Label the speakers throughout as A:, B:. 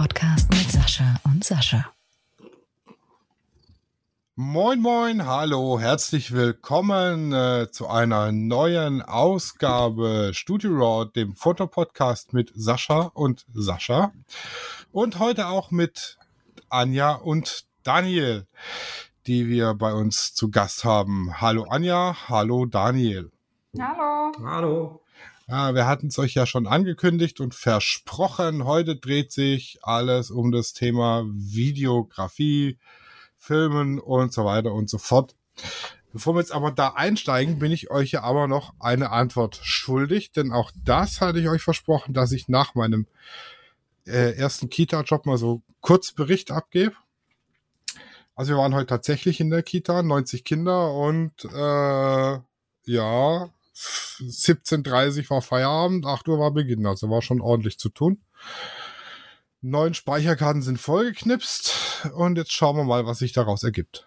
A: Fotopodcast mit Sascha und Sascha.
B: Moin, moin, hallo, herzlich willkommen äh, zu einer neuen Ausgabe Studio Raw, dem Fotopodcast mit Sascha und Sascha. Und heute auch mit Anja und Daniel, die wir bei uns zu Gast haben. Hallo Anja, hallo Daniel.
C: Hallo.
D: Hallo.
B: Ja, wir hatten es euch ja schon angekündigt und versprochen. Heute dreht sich alles um das Thema Videografie, Filmen und so weiter und so fort. Bevor wir jetzt aber da einsteigen, bin ich euch ja aber noch eine Antwort schuldig, denn auch das hatte ich euch versprochen, dass ich nach meinem äh, ersten Kita-Job mal so kurz Bericht abgebe. Also wir waren heute tatsächlich in der Kita, 90 Kinder und äh, ja, 17.30 war Feierabend, 8 Uhr war Beginn, also war schon ordentlich zu tun. Neun Speicherkarten sind vollgeknipst und jetzt schauen wir mal, was sich daraus ergibt.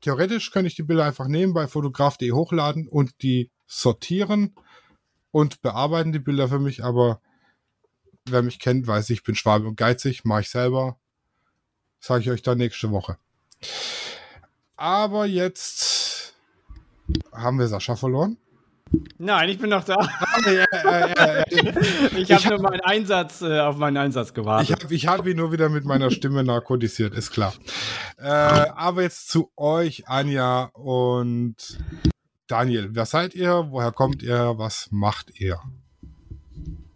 B: Theoretisch könnte ich die Bilder einfach nehmen, bei fotograf.de hochladen und die sortieren und bearbeiten die Bilder für mich, aber wer mich kennt, weiß ich, bin Schwabe und geizig, mache ich selber. Sage ich euch dann nächste Woche. Aber jetzt haben wir Sascha verloren.
D: Nein, ich bin noch da. ich habe nur meinen Einsatz äh, auf meinen Einsatz gewartet.
B: Ich habe ich hab ihn nur wieder mit meiner Stimme narkotisiert, ist klar. Äh, aber jetzt zu euch, Anja und Daniel. Wer seid ihr? Woher kommt ihr? Was macht ihr?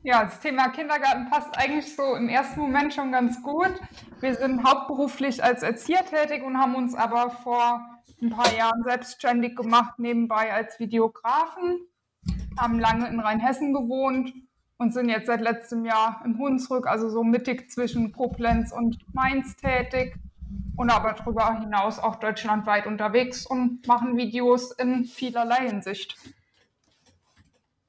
C: Ja, das Thema Kindergarten passt eigentlich so im ersten Moment schon ganz gut. Wir sind hauptberuflich als Erzieher tätig und haben uns aber vor ein paar Jahren selbstständig gemacht, nebenbei als Videografen, haben lange in Rheinhessen gewohnt und sind jetzt seit letztem Jahr im Hunsrück, also so mittig zwischen Koblenz und Mainz tätig und aber darüber hinaus auch deutschlandweit unterwegs und machen Videos in vielerlei Hinsicht.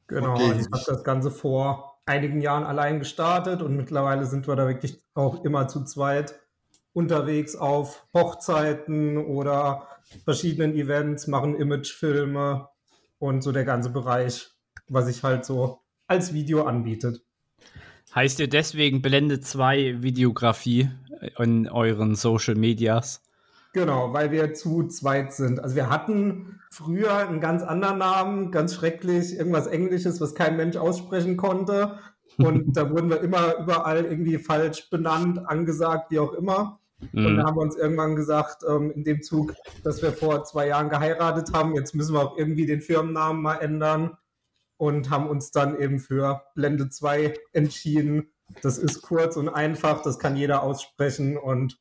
D: Genau, okay. Also ich habe das Ganze vor einigen Jahren allein gestartet und mittlerweile sind wir da wirklich auch immer zu zweit unterwegs auf Hochzeiten oder verschiedenen Events, machen Imagefilme und so der ganze Bereich, was sich halt so als Video anbietet.
E: Heißt ihr deswegen Blende 2 Videografie in euren Social Medias?
D: Genau, weil wir zu zweit sind. Also wir hatten früher einen ganz anderen Namen, ganz schrecklich, irgendwas Englisches, was kein Mensch aussprechen konnte. Und da wurden wir immer überall irgendwie falsch benannt, angesagt, wie auch immer. Mhm. Und da haben wir uns irgendwann gesagt, ähm, in dem Zug, dass wir vor zwei Jahren geheiratet haben, jetzt müssen wir auch irgendwie den Firmennamen mal ändern und haben uns dann eben für Blende 2 entschieden. Das ist kurz und einfach, das kann jeder aussprechen und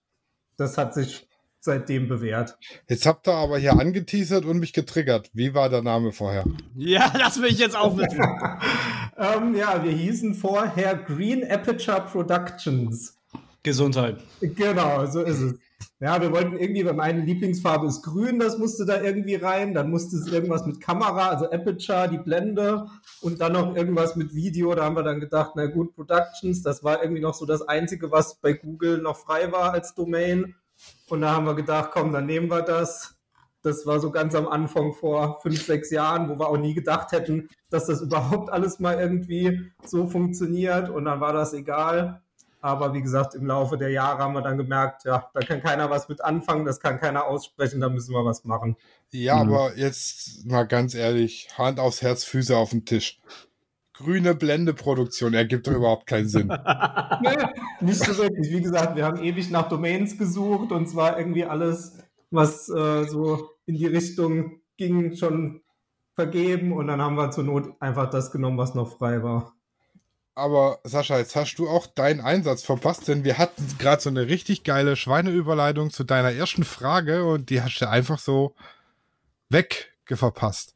D: das hat sich seitdem bewährt.
B: Jetzt habt ihr aber hier angeteasert und mich getriggert. Wie war der Name vorher?
E: Ja, das will ich jetzt auch wissen.
D: ähm, ja, wir hießen vorher Green Aperture Productions.
E: Gesundheit.
D: Genau, so ist es. Ja, wir wollten irgendwie, weil meine Lieblingsfarbe ist grün, das musste da irgendwie rein. Dann musste es irgendwas mit Kamera, also Aperture, die Blende und dann noch irgendwas mit Video. Da haben wir dann gedacht, na gut, Productions, das war irgendwie noch so das Einzige, was bei Google noch frei war als Domain. Und da haben wir gedacht, komm, dann nehmen wir das. Das war so ganz am Anfang vor fünf, sechs Jahren, wo wir auch nie gedacht hätten, dass das überhaupt alles mal irgendwie so funktioniert. Und dann war das egal. Aber wie gesagt, im Laufe der Jahre haben wir dann gemerkt, ja, da kann keiner was mit anfangen, das kann keiner aussprechen, da müssen wir was machen.
B: Ja, mhm. aber jetzt mal ganz ehrlich, Hand aufs Herz, Füße auf den Tisch grüne Blendeproduktion ergibt doch überhaupt keinen Sinn.
D: nee, nicht so wirklich. Wie gesagt, wir haben ewig nach Domains gesucht und zwar irgendwie alles, was äh, so in die Richtung ging, schon vergeben und dann haben wir zur Not einfach das genommen, was noch frei war.
B: Aber Sascha, jetzt hast du auch deinen Einsatz verpasst, denn wir hatten gerade so eine richtig geile Schweineüberleitung zu deiner ersten Frage und die hast du einfach so wegverpasst.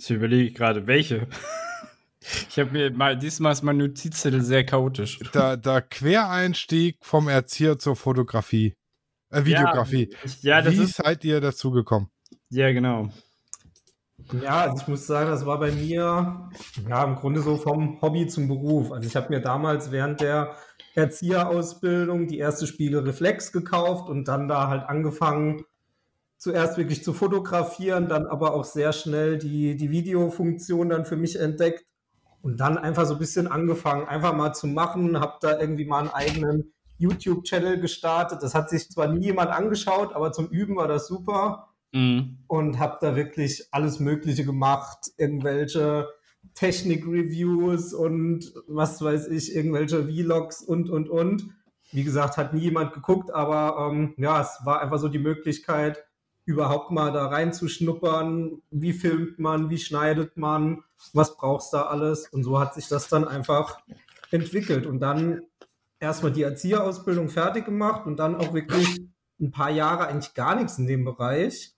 E: Ich überlege gerade, welche. Ich habe mir mal, diesmal ist mein Notizzettel sehr chaotisch.
B: Der, der Quereinstieg vom Erzieher zur Fotografie. Äh, Videografie. Ja, ja das Wie ist, seid ihr dazu gekommen?
E: Ja, genau.
D: Ja, also ich muss sagen, das war bei mir ja im Grunde so vom Hobby zum Beruf. Also ich habe mir damals während der Erzieherausbildung die erste Spiegel Reflex gekauft und dann da halt angefangen, zuerst wirklich zu fotografieren, dann aber auch sehr schnell die, die Videofunktion dann für mich entdeckt Und dann einfach so ein bisschen angefangen, einfach mal zu machen, habe da irgendwie mal einen eigenen YouTube-Channel gestartet. Das hat sich zwar nie jemand angeschaut, aber zum Üben war das super. Mhm. Und habe da wirklich alles Mögliche gemacht, irgendwelche Technik-Reviews und was weiß ich, irgendwelche Vlogs und, und, und. Wie gesagt, hat nie jemand geguckt, aber ähm, ja, es war einfach so die Möglichkeit, überhaupt mal da reinzuschnuppern. Wie filmt man, wie schneidet man, was brauchst du da alles? Und so hat sich das dann einfach entwickelt. Und dann erstmal die Erzieherausbildung fertig gemacht und dann auch wirklich ein paar Jahre eigentlich gar nichts in dem Bereich.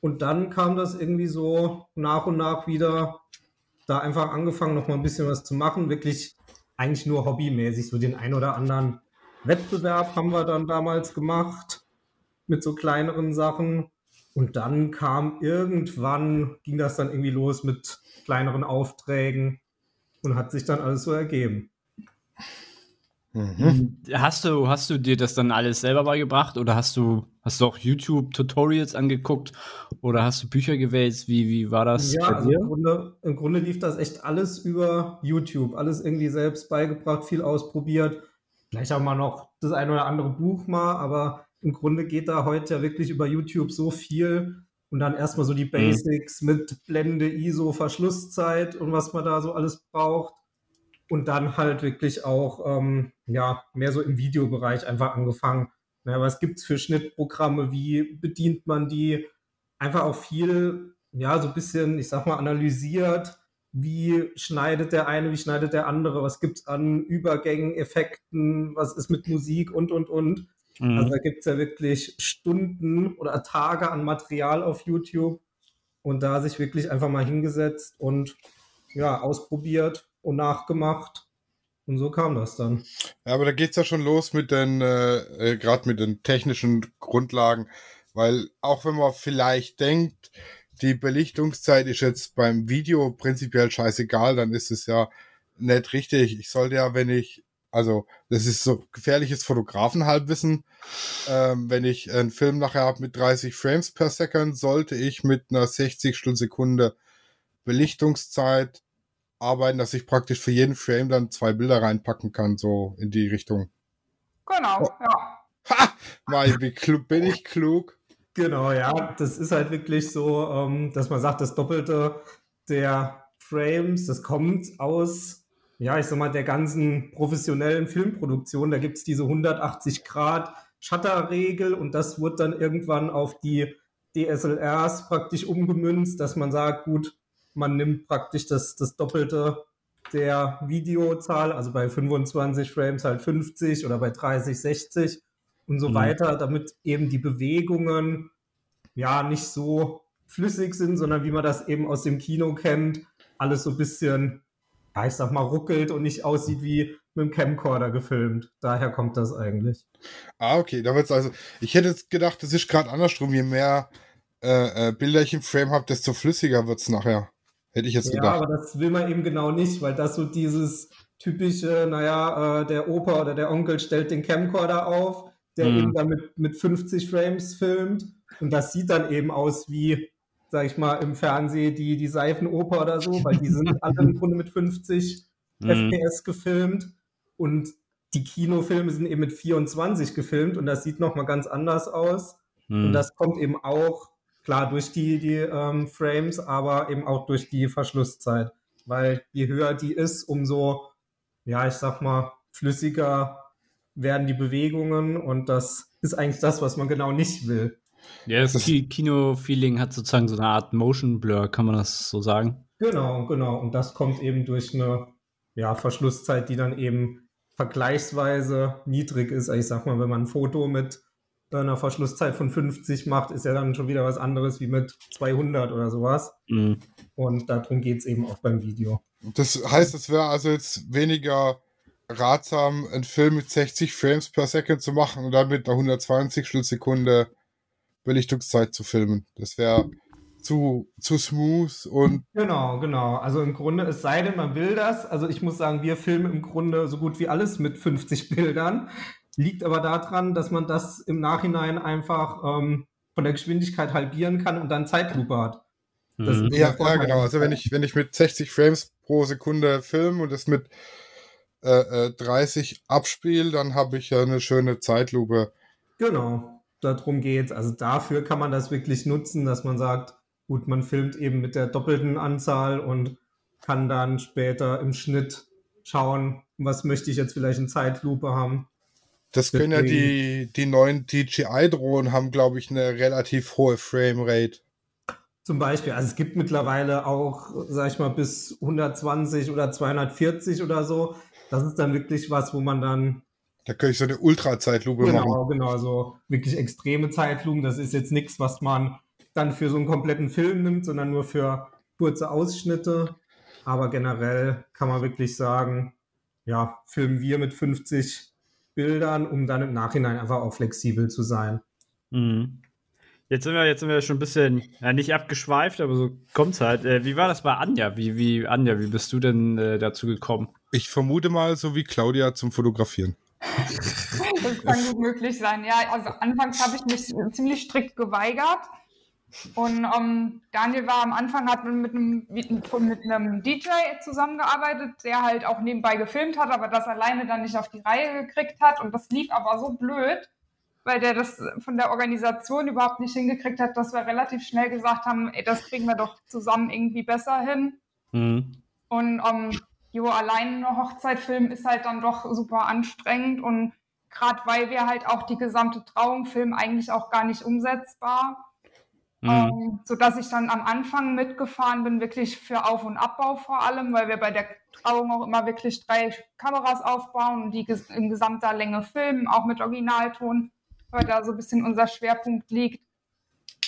D: Und dann kam das irgendwie so nach und nach wieder da einfach angefangen, noch mal ein bisschen was zu machen. Wirklich eigentlich nur hobbymäßig. So den ein oder anderen Wettbewerb haben wir dann damals gemacht mit so kleineren Sachen. Und dann kam irgendwann, ging das dann irgendwie los mit kleineren Aufträgen und hat sich dann alles so ergeben.
E: Mhm. Hast du, hast du dir das dann alles selber beigebracht oder hast du, hast du auch YouTube-Tutorials angeguckt oder hast du Bücher gewählt? Wie, wie war das?
D: Ja, also im, Grunde, im Grunde lief das echt alles über YouTube. Alles irgendwie selbst beigebracht, viel ausprobiert. Vielleicht auch mal noch das ein oder andere Buch mal, aber im Grunde geht da heute ja wirklich über YouTube so viel und dann erstmal so die mhm. Basics mhm. mit Blende, ISO, Verschlusszeit und was man da so alles braucht. Und dann halt wirklich auch, ähm, ja, mehr so im Videobereich einfach angefangen. Ja, was gibt es für Schnittprogramme? Wie bedient man die? Einfach auch viel, ja, so ein bisschen, ich sag mal, analysiert. Wie schneidet der eine, wie schneidet der andere? Was gibt es an Übergängen, Effekten? Was ist mit Musik und, und, und? Mhm. Also da gibt es ja wirklich Stunden oder Tage an Material auf YouTube und da sich wirklich einfach mal hingesetzt und ja, ausprobiert und nachgemacht. Und so kam das dann.
B: Ja, aber da geht es ja schon los mit den, äh, äh gerade mit den technischen Grundlagen, weil auch wenn man vielleicht denkt, die Belichtungszeit ist jetzt beim Video prinzipiell scheißegal, dann ist es ja nicht richtig. Ich sollte ja, wenn ich also, das ist so gefährliches Fotografenhalbwissen. Ähm, wenn ich einen Film nachher habe mit 30 Frames per Second, sollte ich mit einer 60 Stundensekunde Belichtungszeit arbeiten, dass ich praktisch für jeden Frame dann zwei Bilder reinpacken kann, so in die Richtung.
C: Genau, oh. ja.
B: Ha! Wie klug, bin ich klug?
D: Genau, ja. Das ist halt wirklich so, ähm, dass man sagt, das Doppelte der Frames, das kommt aus ja, ich sag mal, der ganzen professionellen Filmproduktion. Da gibt es diese 180 Grad Shutterregel und das wird dann irgendwann auf die DSLRs praktisch umgemünzt, dass man sagt, gut, man nimmt praktisch das, das Doppelte der Videozahl, also bei 25 Frames halt 50 oder bei 30, 60 und so mhm. weiter, damit eben die Bewegungen ja nicht so flüssig sind, sondern wie man das eben aus dem Kino kennt, alles so ein bisschen ja, ich sag mal, ruckelt und nicht aussieht wie mit dem Camcorder gefilmt. Daher kommt das eigentlich.
B: Ah, okay. Da wird's also. Ich hätte jetzt gedacht, das ist gerade andersrum. Je mehr äh, äh, Bilder ich im Frame habe, desto flüssiger wird es nachher. Hätte ich jetzt gedacht.
D: Ja, aber das will man eben genau nicht, weil das so dieses typische, naja, äh, der Opa oder der Onkel stellt den Camcorder auf, der mhm. eben dann mit, mit 50 Frames filmt. Und das sieht dann eben aus wie sag ich mal, im Fernsehen die, die Seifenoper oder so, weil die sind alle im Grunde mit 50 mhm. FPS gefilmt und die Kinofilme sind eben mit 24 gefilmt und das sieht nochmal ganz anders aus. Mhm. Und das kommt eben auch, klar, durch die, die ähm, Frames, aber eben auch durch die Verschlusszeit. Weil je höher die ist, umso, ja, ich sag mal, flüssiger werden die Bewegungen und das ist eigentlich das, was man genau nicht will.
E: Ja, das Kino-Feeling hat sozusagen so eine Art Motion Blur, kann man das so sagen?
D: Genau, genau. Und das kommt eben durch eine ja, Verschlusszeit, die dann eben vergleichsweise niedrig ist. Also ich sag mal, wenn man ein Foto mit einer Verschlusszeit von 50 macht, ist ja dann schon wieder was anderes wie mit 200 oder sowas. Mhm. Und darum geht es eben auch beim Video.
B: Das heißt, es wäre also jetzt weniger ratsam, einen Film mit 60 Frames per Second zu machen und dann mit einer 120 Sekunde Belichtungszeit zu filmen. Das wäre zu, zu smooth und.
D: Genau, genau. Also im Grunde, es sei denn, man will das. Also ich muss sagen, wir filmen im Grunde so gut wie alles mit 50 Bildern. Liegt aber daran, dass man das im Nachhinein einfach ähm, von der Geschwindigkeit halbieren kann und dann Zeitlupe hat.
B: Mhm. Ja, ja, genau. Also wenn ich, wenn ich mit 60 Frames pro Sekunde Film und das mit äh, 30 äh, abspiele, dann habe ich ja eine schöne Zeitlupe.
D: Genau, darum geht es. Also dafür kann man das wirklich nutzen, dass man sagt, gut, man filmt eben mit der doppelten Anzahl und kann dann später im Schnitt schauen, was möchte ich jetzt vielleicht in Zeitlupe haben.
B: Das können ja die, die neuen DJI-Drohnen haben, glaube ich, eine relativ hohe Framerate.
D: Zum Beispiel, also es gibt mittlerweile auch, sag ich mal, bis 120 oder 240 oder so. Das ist dann wirklich was, wo man dann.
B: Da könnte ich so eine Ultra-Zeitlupe
D: genau,
B: machen.
D: Genau, genau, so wirklich extreme Zeitlupen. Das ist jetzt nichts, was man dann für so einen kompletten Film nimmt, sondern nur für kurze Ausschnitte. Aber generell kann man wirklich sagen, ja, filmen wir mit 50 Bildern, um dann im Nachhinein einfach auch flexibel zu sein.
E: Mhm. Jetzt sind wir, jetzt sind wir schon ein bisschen, ja, nicht abgeschweift, aber so kommt's halt. Äh, wie war das bei Anja? Wie, wie, Anja, wie bist du denn äh, dazu gekommen?
B: Ich vermute mal, so wie Claudia zum Fotografieren.
C: Das kann gut möglich sein. Ja, also anfangs habe ich mich ziemlich strikt geweigert. Und ähm, Daniel war am Anfang, hat mit einem, mit einem DJ zusammengearbeitet, der halt auch nebenbei gefilmt hat, aber das alleine dann nicht auf die Reihe gekriegt hat. Und das lief aber so blöd, weil der das von der Organisation überhaupt nicht hingekriegt hat, dass wir relativ schnell gesagt haben, ey, das kriegen wir doch zusammen irgendwie besser hin. Mhm. Und um, ähm, jo, allein eine Hochzeit filmen ist halt dann doch super anstrengend und gerade weil wir halt auch die gesamte Trauung filmen, eigentlich auch gar nicht umsetzbar. Mhm. Ähm, so dass ich dann am Anfang mitgefahren bin, wirklich für Auf- und Abbau vor allem, weil wir bei der Trauung auch immer wirklich drei Kameras aufbauen und die in gesamter Länge filmen, auch mit Originalton weil da so ein bisschen unser Schwerpunkt liegt.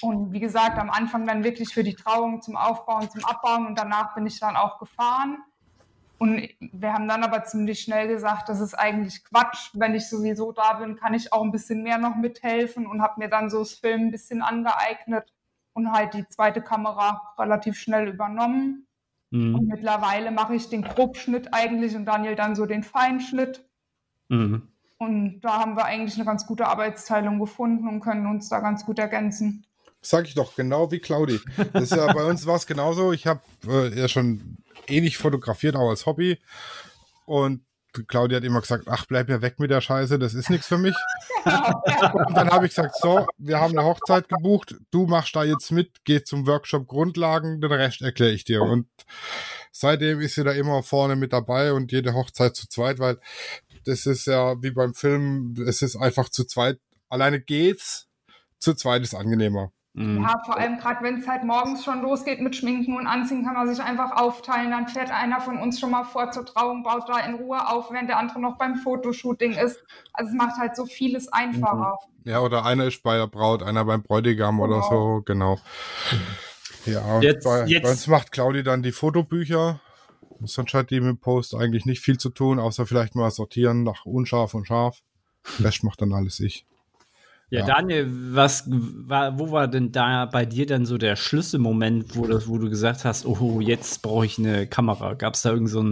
C: Und wie gesagt, am Anfang dann wirklich für die Trauung zum Aufbauen, zum Abbauen und danach bin ich dann auch gefahren. Und wir haben dann aber ziemlich schnell gesagt, das ist eigentlich Quatsch. Wenn ich sowieso da bin, kann ich auch ein bisschen mehr noch mithelfen und habe mir dann so das Film ein bisschen angeeignet und halt die zweite Kamera relativ schnell übernommen. Mhm. Und mittlerweile mache ich den Grobschnitt eigentlich und Daniel dann so den Feinschnitt. Mhm. Und da haben wir eigentlich eine ganz gute Arbeitsteilung gefunden und können uns da ganz gut ergänzen.
B: Sag ich doch, genau wie Claudi. Das ist ja bei uns war es genauso. Ich habe äh, ja schon ähnlich fotografiert, auch als Hobby. Und Claudia hat immer gesagt, ach, bleib mir weg mit der Scheiße, das ist nichts für mich. und dann habe ich gesagt, so, wir haben eine Hochzeit gebucht, du machst da jetzt mit, geh zum Workshop Grundlagen, den Rest erkläre ich dir. Und seitdem ist sie da immer vorne mit dabei und jede Hochzeit zu zweit, weil das ist ja wie beim Film, es ist einfach zu zweit, alleine geht's, zu zweit ist angenehmer.
C: Mhm. Ja, vor allem gerade wenn es halt morgens schon losgeht mit Schminken und Anziehen, kann man sich einfach aufteilen. Dann fährt einer von uns schon mal vor zur Trauung, baut da in Ruhe auf, während der andere noch beim Fotoshooting ist. Also es macht halt so vieles einfacher.
B: Mhm. Ja, oder einer ist bei der Braut, einer beim Bräutigam genau. oder so, genau. Ja, jetzt, bei, jetzt. bei uns macht Claudi dann die Fotobücher Sonst hat die mit Post eigentlich nicht viel zu tun, außer vielleicht mal sortieren nach unscharf und scharf. Rest macht dann alles ich.
E: Ja, ja, Daniel, was war, wo war denn da bei dir dann so der Schlüsselmoment, wo, das, wo du gesagt hast, oh, jetzt brauche ich eine Kamera? Gab es da irgend so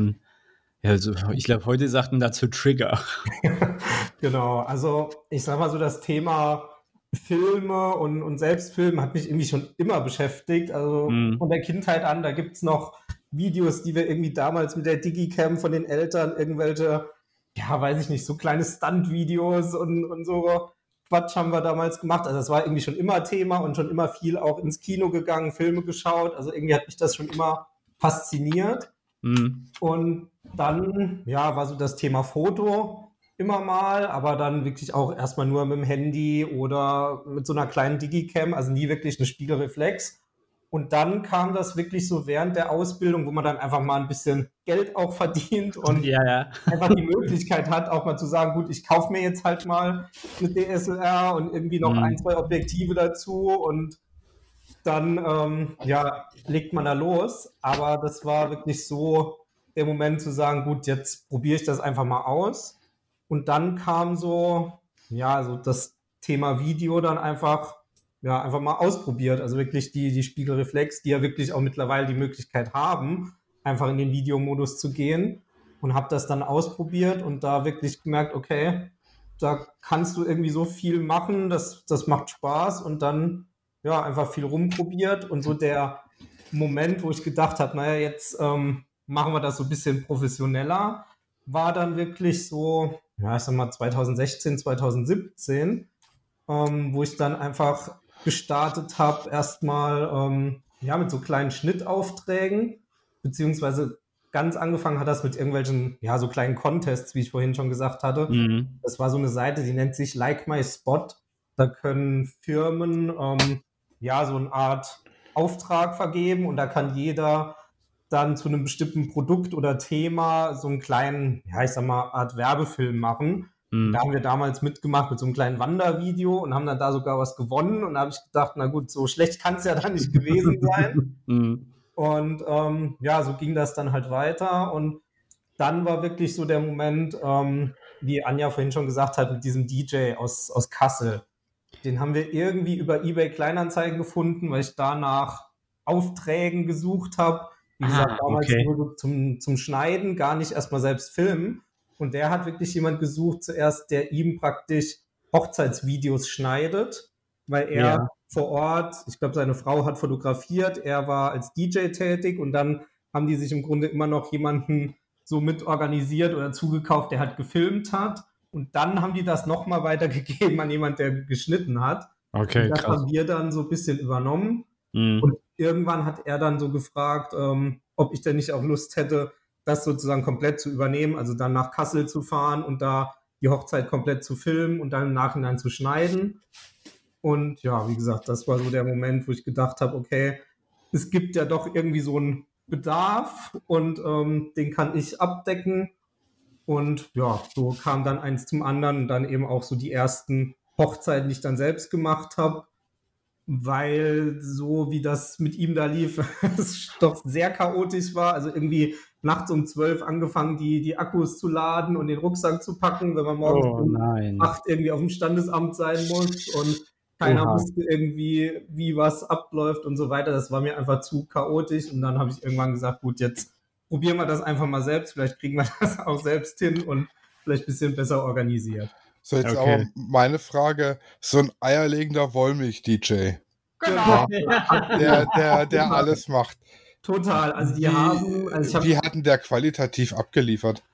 E: ja, so, ich glaube, heute sagten dazu Trigger.
D: genau, also ich sag mal so, das Thema Filme und, und Selbstfilmen hat mich irgendwie schon immer beschäftigt. Also mm. von der Kindheit an, da gibt es noch Videos, die wir irgendwie damals mit der Digicam von den Eltern irgendwelche, ja, weiß ich nicht, so kleine Stunt-Videos und, und so Quatsch haben wir damals gemacht. Also das war irgendwie schon immer Thema und schon immer viel auch ins Kino gegangen, Filme geschaut. Also irgendwie hat mich das schon immer fasziniert. Mhm. Und dann, ja, war so das Thema Foto immer mal, aber dann wirklich auch erstmal nur mit dem Handy oder mit so einer kleinen Digicam, also nie wirklich eine Spiegelreflex. Und dann kam das wirklich so während der Ausbildung, wo man dann einfach mal ein bisschen Geld auch verdient und ja, ja. einfach die Möglichkeit hat, auch mal zu sagen, gut, ich kaufe mir jetzt halt mal eine DSLR und irgendwie noch mhm. ein, zwei Objektive dazu und dann ähm, ja, legt man da los. Aber das war wirklich so der Moment zu sagen, gut, jetzt probiere ich das einfach mal aus. Und dann kam so, ja, so das Thema Video dann einfach ja, einfach mal ausprobiert. Also wirklich die, die Spiegelreflex, die ja wirklich auch mittlerweile die Möglichkeit haben, einfach in den Videomodus zu gehen. Und habe das dann ausprobiert und da wirklich gemerkt, okay, da kannst du irgendwie so viel machen, das, das macht Spaß. Und dann ja einfach viel rumprobiert. Und so der Moment, wo ich gedacht habe, naja, jetzt ähm, machen wir das so ein bisschen professioneller, war dann wirklich so, ja, ich sag mal 2016, 2017, ähm, wo ich dann einfach gestartet habe, erstmal ähm, ja, mit so kleinen Schnittaufträgen, beziehungsweise ganz angefangen hat das mit irgendwelchen, ja, so kleinen Contests, wie ich vorhin schon gesagt hatte. Mhm. Das war so eine Seite, die nennt sich Like My Spot. Da können Firmen, ähm, ja, so eine Art Auftrag vergeben und da kann jeder dann zu einem bestimmten Produkt oder Thema so einen kleinen, ja, ich sag mal, Art Werbefilm machen. Mhm. Da haben wir damals mitgemacht mit so einem kleinen Wandervideo und haben dann da sogar was gewonnen. Und da habe ich gedacht, na gut, so schlecht kann es ja dann nicht gewesen sein. Mhm. Und ähm, ja, so ging das dann halt weiter. Und dann war wirklich so der Moment, ähm, wie Anja vorhin schon gesagt hat, mit diesem DJ aus, aus Kassel. Den haben wir irgendwie über eBay Kleinanzeigen gefunden, weil ich danach Aufträgen gesucht habe. Wie gesagt, ah, damals okay. nur zum, zum Schneiden, gar nicht erstmal selbst filmen. Und der hat wirklich jemand gesucht, zuerst, der ihm praktisch Hochzeitsvideos schneidet, weil er ja. vor Ort, ich glaube, seine Frau hat fotografiert, er war als DJ tätig und dann haben die sich im Grunde immer noch jemanden so mit organisiert oder zugekauft, der halt gefilmt hat. Und dann haben die das nochmal weitergegeben an jemand, der geschnitten hat. Okay, und das krass. haben wir dann so ein bisschen übernommen. Mhm. Und irgendwann hat er dann so gefragt, ähm, ob ich denn nicht auch Lust hätte, das sozusagen komplett zu übernehmen, also dann nach Kassel zu fahren und da die Hochzeit komplett zu filmen und dann im Nachhinein zu schneiden. Und ja, wie gesagt, das war so der Moment, wo ich gedacht habe, okay, es gibt ja doch irgendwie so einen Bedarf und ähm, den kann ich abdecken. Und ja, so kam dann eins zum anderen und dann eben auch so die ersten Hochzeiten, die ich dann selbst gemacht habe, weil so wie das mit ihm da lief, es doch sehr chaotisch war. Also irgendwie nachts um zwölf angefangen, die, die Akkus zu laden und den Rucksack zu packen, wenn man morgens oh, um acht irgendwie auf dem Standesamt sein muss und keiner Oha. wusste irgendwie, wie was abläuft und so weiter. Das war mir einfach zu chaotisch und dann habe ich irgendwann gesagt, gut, jetzt probieren wir das einfach mal selbst. Vielleicht kriegen wir das auch selbst hin und vielleicht ein bisschen besser organisiert.
B: So, jetzt okay. aber meine Frage: So ein eierlegender Wollmilch-DJ.
C: Genau.
B: Der, der, der alles macht.
D: Total. Also die wie, haben. Also
B: hab, wie hatten der qualitativ abgeliefert?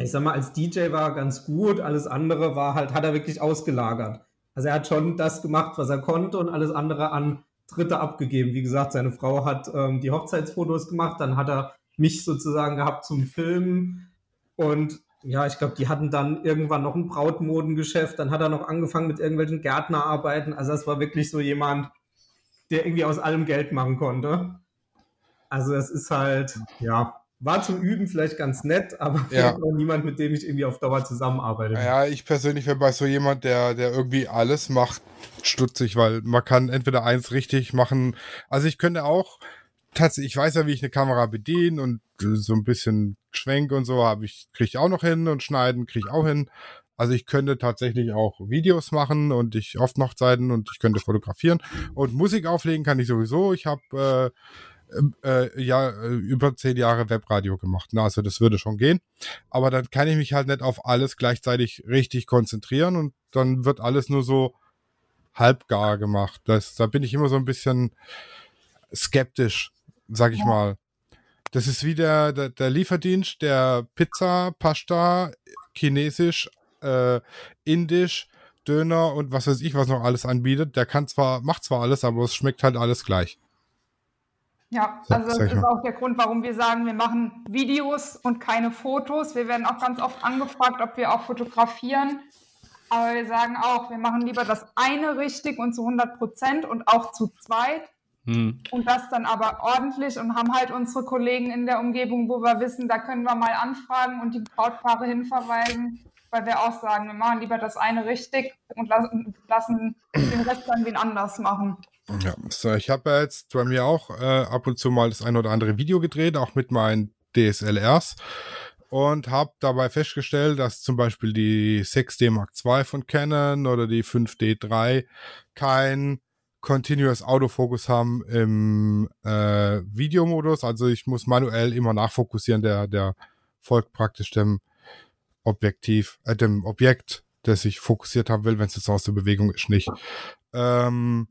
D: Ich sag mal, als DJ war er ganz gut, alles andere war halt, hat er wirklich ausgelagert. Also er hat schon das gemacht, was er konnte und alles andere an Dritte abgegeben. Wie gesagt, seine Frau hat ähm, die Hochzeitsfotos gemacht, dann hat er mich sozusagen gehabt zum Filmen und ja, ich glaube, die hatten dann irgendwann noch ein Brautmodengeschäft, dann hat er noch angefangen mit irgendwelchen Gärtnerarbeiten. Also das war wirklich so jemand, der irgendwie aus allem Geld machen konnte. Also das ist halt, ja, war zum Üben vielleicht ganz nett, aber ja. niemand, mit dem ich irgendwie auf Dauer zusammenarbeite.
B: Ja, ich persönlich wäre bei so jemand, der, der irgendwie alles macht, stutzig, weil man kann entweder eins richtig machen. Also ich könnte auch tatsächlich, ich weiß ja, wie ich eine Kamera bediene und so ein bisschen Schwenk und so habe ich, kriege ich auch noch hin und schneiden kriege ich auch hin. Also ich könnte tatsächlich auch Videos machen und ich oft noch Zeiten und ich könnte fotografieren und Musik auflegen kann ich sowieso. Ich habe äh, äh, ja über zehn Jahre Webradio gemacht. Na, also das würde schon gehen. Aber dann kann ich mich halt nicht auf alles gleichzeitig richtig konzentrieren und dann wird alles nur so halbgar gemacht. Das, da bin ich immer so ein bisschen skeptisch, sag ich ja. mal. Das ist wie der, der, der, Lieferdienst, der Pizza, Pasta, Chinesisch, äh, Indisch, Döner und was weiß ich, was noch alles anbietet. Der kann zwar, macht zwar alles, aber es schmeckt halt alles gleich.
C: Ja, also das ist auch der Grund, warum wir sagen, wir machen Videos und keine Fotos. Wir werden auch ganz oft angefragt, ob wir auch fotografieren. Aber wir sagen auch, wir machen lieber das eine richtig und zu 100 Prozent und auch zu zweit. Hm. Und das dann aber ordentlich und haben halt unsere Kollegen in der Umgebung, wo wir wissen, da können wir mal anfragen und die Brautpaare hinverweisen, weil wir auch sagen, wir machen lieber das eine richtig und lassen, lassen den Rest dann wen anders machen.
B: Ja, so, ich habe ja jetzt bei mir auch äh, ab und zu mal das ein oder andere Video gedreht, auch mit meinen DSLRs und habe dabei festgestellt, dass zum Beispiel die 6D Mark II von Canon oder die 5D3 kein Continuous Autofokus haben im äh, Videomodus. Also ich muss manuell immer nachfokussieren. Der, der folgt praktisch dem Objektiv, äh, dem Objekt, das ich fokussiert haben will, wenn es jetzt aus der Bewegung ist, nicht. Ähm,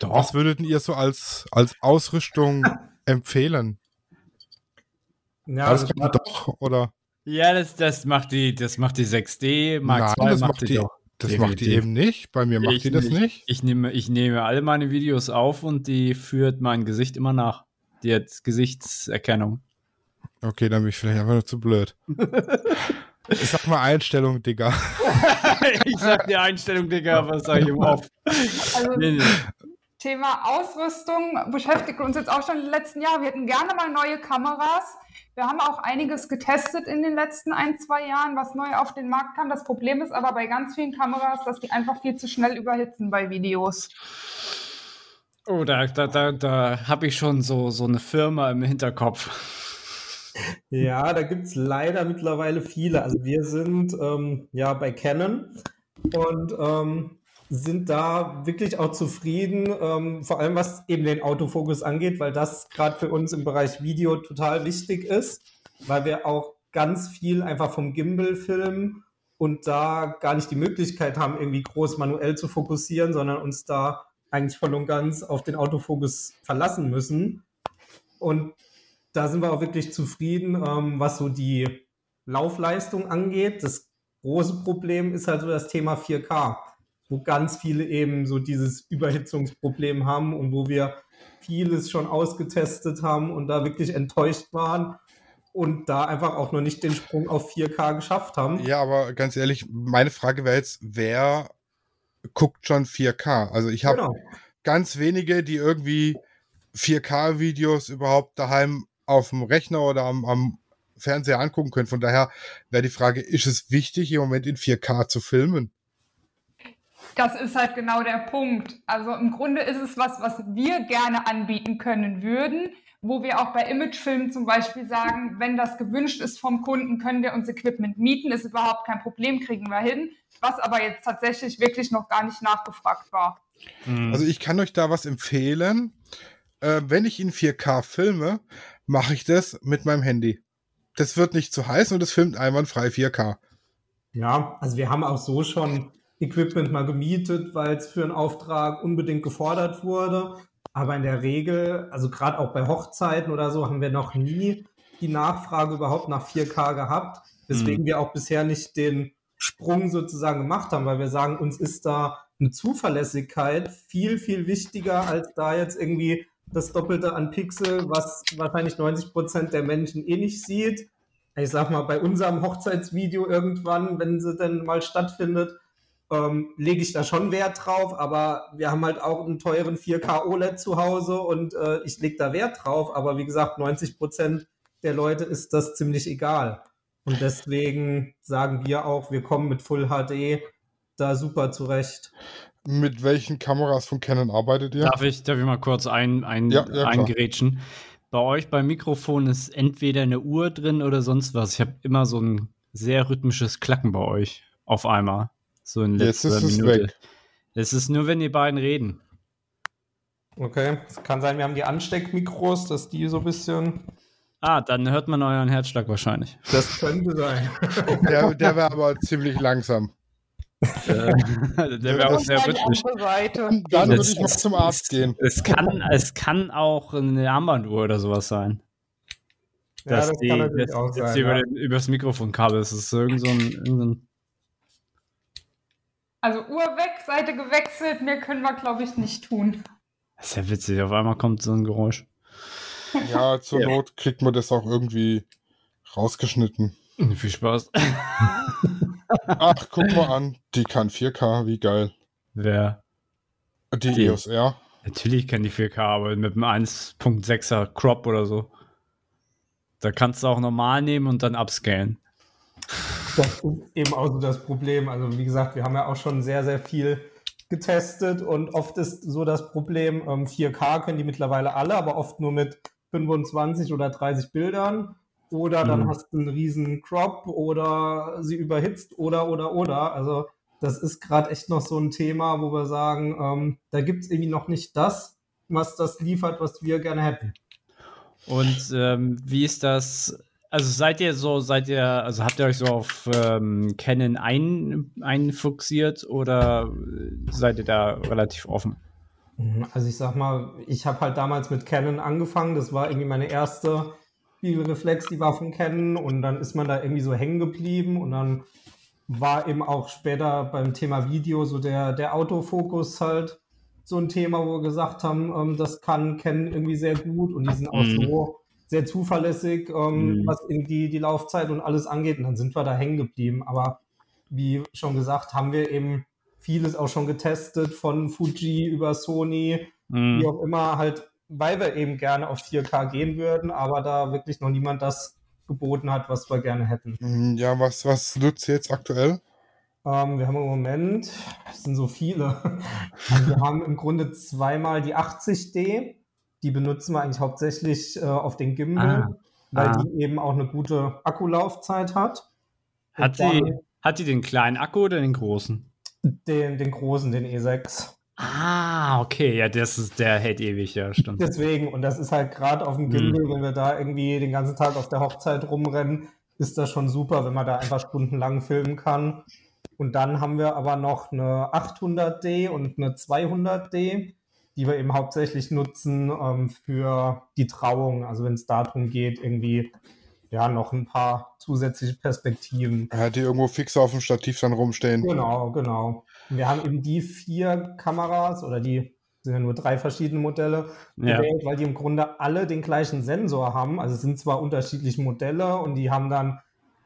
B: Doch. Was würdet ihr so als, als Ausrüstung empfehlen?
D: Ja,
B: das
D: das
B: kann
D: war-
B: doch, oder?
E: Ja, das, das macht die, das macht die 6D, Mark
B: Nein,
E: II
B: das
E: macht
B: macht
E: die
B: die. Das
E: definitiv.
B: macht die eben nicht. Bei mir macht
E: Ich
B: die das nicht.
E: Ich nehme, ich nehme alle meine Videos auf und die führt mein Gesicht immer nach. Die hat Gesichtserkennung.
B: Okay, dann bin ich vielleicht einfach nur zu blöd. ich sag mal Einstellung, Digga.
E: ich sag die Einstellung, Digga, was sag ich Off?
C: Also
E: Nee, nee.
C: Thema Ausrüstung beschäftigt uns jetzt auch schon in den letzten Jahren. Wir hätten gerne mal neue Kameras. Wir haben auch einiges getestet in den letzten ein, zwei Jahren, was neu auf den Markt kam. Das Problem ist aber bei ganz vielen Kameras, dass die einfach viel zu schnell überhitzen bei Videos.
E: Oh, da, da, da, da habe ich schon so, so eine Firma im Hinterkopf.
D: Ja, da gibt es leider mittlerweile viele. Also wir sind ähm, ja bei Canon und ähm, sind da wirklich auch zufrieden, ähm, vor allem was eben den Autofokus angeht, weil das gerade für uns im Bereich Video total wichtig ist, weil wir auch ganz viel einfach vom Gimbal filmen und da gar nicht die Möglichkeit haben, irgendwie groß manuell zu fokussieren, sondern uns da eigentlich voll und ganz auf den Autofokus verlassen müssen. Und da sind wir auch wirklich zufrieden, ähm, was so die Laufleistung angeht. Das große Problem ist halt so das Thema 4K, wo ganz viele eben so dieses Überhitzungsproblem haben und wo wir vieles schon ausgetestet haben und da wirklich enttäuscht waren und da einfach auch noch nicht den Sprung auf 4K geschafft haben.
B: Ja, aber ganz ehrlich, meine Frage wäre jetzt, wer guckt schon 4K? Also ich habe
D: Genau.
B: ganz wenige, die irgendwie 4K-Videos überhaupt daheim auf dem Rechner oder am, am Fernseher angucken können. Von daher wäre die Frage, ist es wichtig, im Moment in 4K zu filmen?
C: Das ist halt genau der Punkt. Also im Grunde ist es was, was wir gerne anbieten können würden, wo wir auch bei Imagefilmen zum Beispiel sagen, wenn das gewünscht ist vom Kunden, können wir uns Equipment mieten, ist überhaupt kein Problem, kriegen wir hin. Was aber jetzt tatsächlich wirklich noch gar nicht nachgefragt war.
B: Also ich kann euch da was empfehlen. Äh, wenn ich in 4K filme, mache ich das mit meinem Handy. Das wird nicht zu heiß und es filmt einwandfrei 4K.
D: Ja, also wir haben auch so schon Equipment mal gemietet, weil es für einen Auftrag unbedingt gefordert wurde. Aber in der Regel, also gerade auch bei Hochzeiten oder so, haben wir noch nie die Nachfrage überhaupt nach 4K gehabt. Weswegen wir auch bisher nicht den Sprung sozusagen gemacht haben, weil wir sagen, uns ist da eine Zuverlässigkeit viel, viel wichtiger, als da jetzt irgendwie das Doppelte an Pixel, was wahrscheinlich 90 Prozent der Menschen eh nicht sieht. Ich sag mal, bei unserem Hochzeitsvideo irgendwann, wenn sie dann mal stattfindet, ähm, lege ich da schon Wert drauf, aber wir haben halt auch einen teuren 4K OLED zu Hause und äh, ich lege da Wert drauf, aber wie gesagt, 90 Prozent der Leute ist das ziemlich egal. Und deswegen sagen wir auch, wir kommen mit Full HD da super zurecht.
B: Mit welchen Kameras von Canon arbeitet ihr?
E: Darf ich, darf ich mal kurz ein, ein,
B: Ja, ja, klar.
E: eingrätschen? Bei euch beim Mikrofon ist entweder eine Uhr drin oder sonst was. Ich habe immer so ein sehr rhythmisches Klacken bei euch auf einmal. So in
B: Jetzt
E: letzter
B: ist es
E: Minute.
B: weg.
E: Es ist nur, wenn die beiden reden.
D: Okay, es kann sein, wir haben die Ansteckmikros, dass die so ein bisschen.
E: Ah, dann hört man euren Herzschlag wahrscheinlich.
D: Das könnte sein.
B: Der, der wäre aber ziemlich langsam.
E: Äh, Der wäre auch
B: Das-
E: sehr rhythmisch.
B: Dann würde
E: Das
B: ich
E: ist-
B: zum Arzt gehen.
E: Es kann, es kann auch eine Armbanduhr oder sowas sein.
D: Ja,
E: Dass
D: das
E: die,
D: kann natürlich
E: dass-
D: auch
E: dass
D: sein.
E: die über,
D: Ja.
E: den, übers Mikrofonkabel ist. Das ist irgend so ein, irgend so ein
C: Also Uhr weg, Seite gewechselt, mehr können wir, glaube ich, nicht tun.
E: Das ist ja witzig, auf einmal kommt so ein Geräusch.
B: Ja, zur
D: Ja.
B: Not kriegt man das auch irgendwie rausgeschnitten.
E: Viel Spaß.
B: Ach, guck mal an, die kann 4K, wie geil.
E: Wer?
B: Die,
E: Die.
B: EOS R.
E: Natürlich kann die 4K, aber mit einem 1.6er Crop oder so. Da kannst du auch normal nehmen und dann upscalen.
D: Das ist eben auch so das Problem. Also wie gesagt, wir haben ja auch schon sehr, sehr viel getestet und oft ist so das Problem, ähm, 4K können die mittlerweile alle, aber oft nur mit 25 oder 30 Bildern. Oder dann
E: Mhm.
D: hast du einen riesen Crop oder sie überhitzt oder, oder, oder. Also das ist gerade echt noch so ein Thema, wo wir sagen, ähm, da gibt es irgendwie noch nicht das, was das liefert, was wir gerne hätten.
E: Und ähm, wie ist das? Also seid ihr so, seid ihr, also habt ihr euch so auf ähm, Canon ein, einfuchsiert oder seid ihr da relativ offen?
D: Mhm, Also ich sag mal, ich habe halt damals mit Canon angefangen. Das war irgendwie meine erste Spiegelreflex die Waffen kennen und dann ist man da irgendwie so hängen geblieben und dann war eben auch später beim Thema Video so der, der Autofokus halt so ein Thema, wo wir gesagt haben, ähm, das kann Ken irgendwie sehr gut und die sind auch
E: Mhm.
D: so sehr zuverlässig, ähm,
E: Mhm.
D: was irgendwie die Laufzeit und alles angeht. Und dann sind wir da hängen geblieben. Aber wie schon gesagt, haben wir eben vieles auch schon getestet, von Fuji über Sony, wie
E: Mhm.
D: auch immer, halt, weil wir eben gerne auf 4K gehen würden, aber da wirklich noch niemand das geboten hat, was wir gerne hätten.
B: Hm, Ja, was, was nutzt ihr jetzt aktuell?
D: Ähm, wir haben im Moment, es sind so viele, Also wir haben im Grunde zweimal die 80D, die benutzen wir eigentlich hauptsächlich äh, auf den Gimbal,
E: Ah.
D: weil
E: Ah.
D: die eben auch eine gute Akkulaufzeit hat. Und
E: Hat sie, hat die den kleinen Akku oder den großen?
D: Den, den großen, den E6.
E: Ah, okay, ja, das ist, der hält ewig, ja, stimmt.
D: Deswegen, und das ist halt gerade auf dem Gimbal, wenn wir da irgendwie den ganzen Tag auf der Hochzeit rumrennen, ist das schon super, wenn man da einfach stundenlang filmen kann. Und dann haben wir aber noch eine 800D und eine 200D, die wir eben hauptsächlich nutzen ähm, für die Trauung. Also wenn es darum geht, irgendwie ja noch ein paar zusätzliche Perspektiven.
B: Hat die irgendwo fix auf dem Stativ dann rumstehen?
D: Genau, genau. Und wir haben eben die vier Kameras oder die sind ja nur drei verschiedene Modelle
E: Ja.
D: gewählt, weil die im Grunde alle den gleichen Sensor haben. Also es sind zwar unterschiedliche Modelle und die haben dann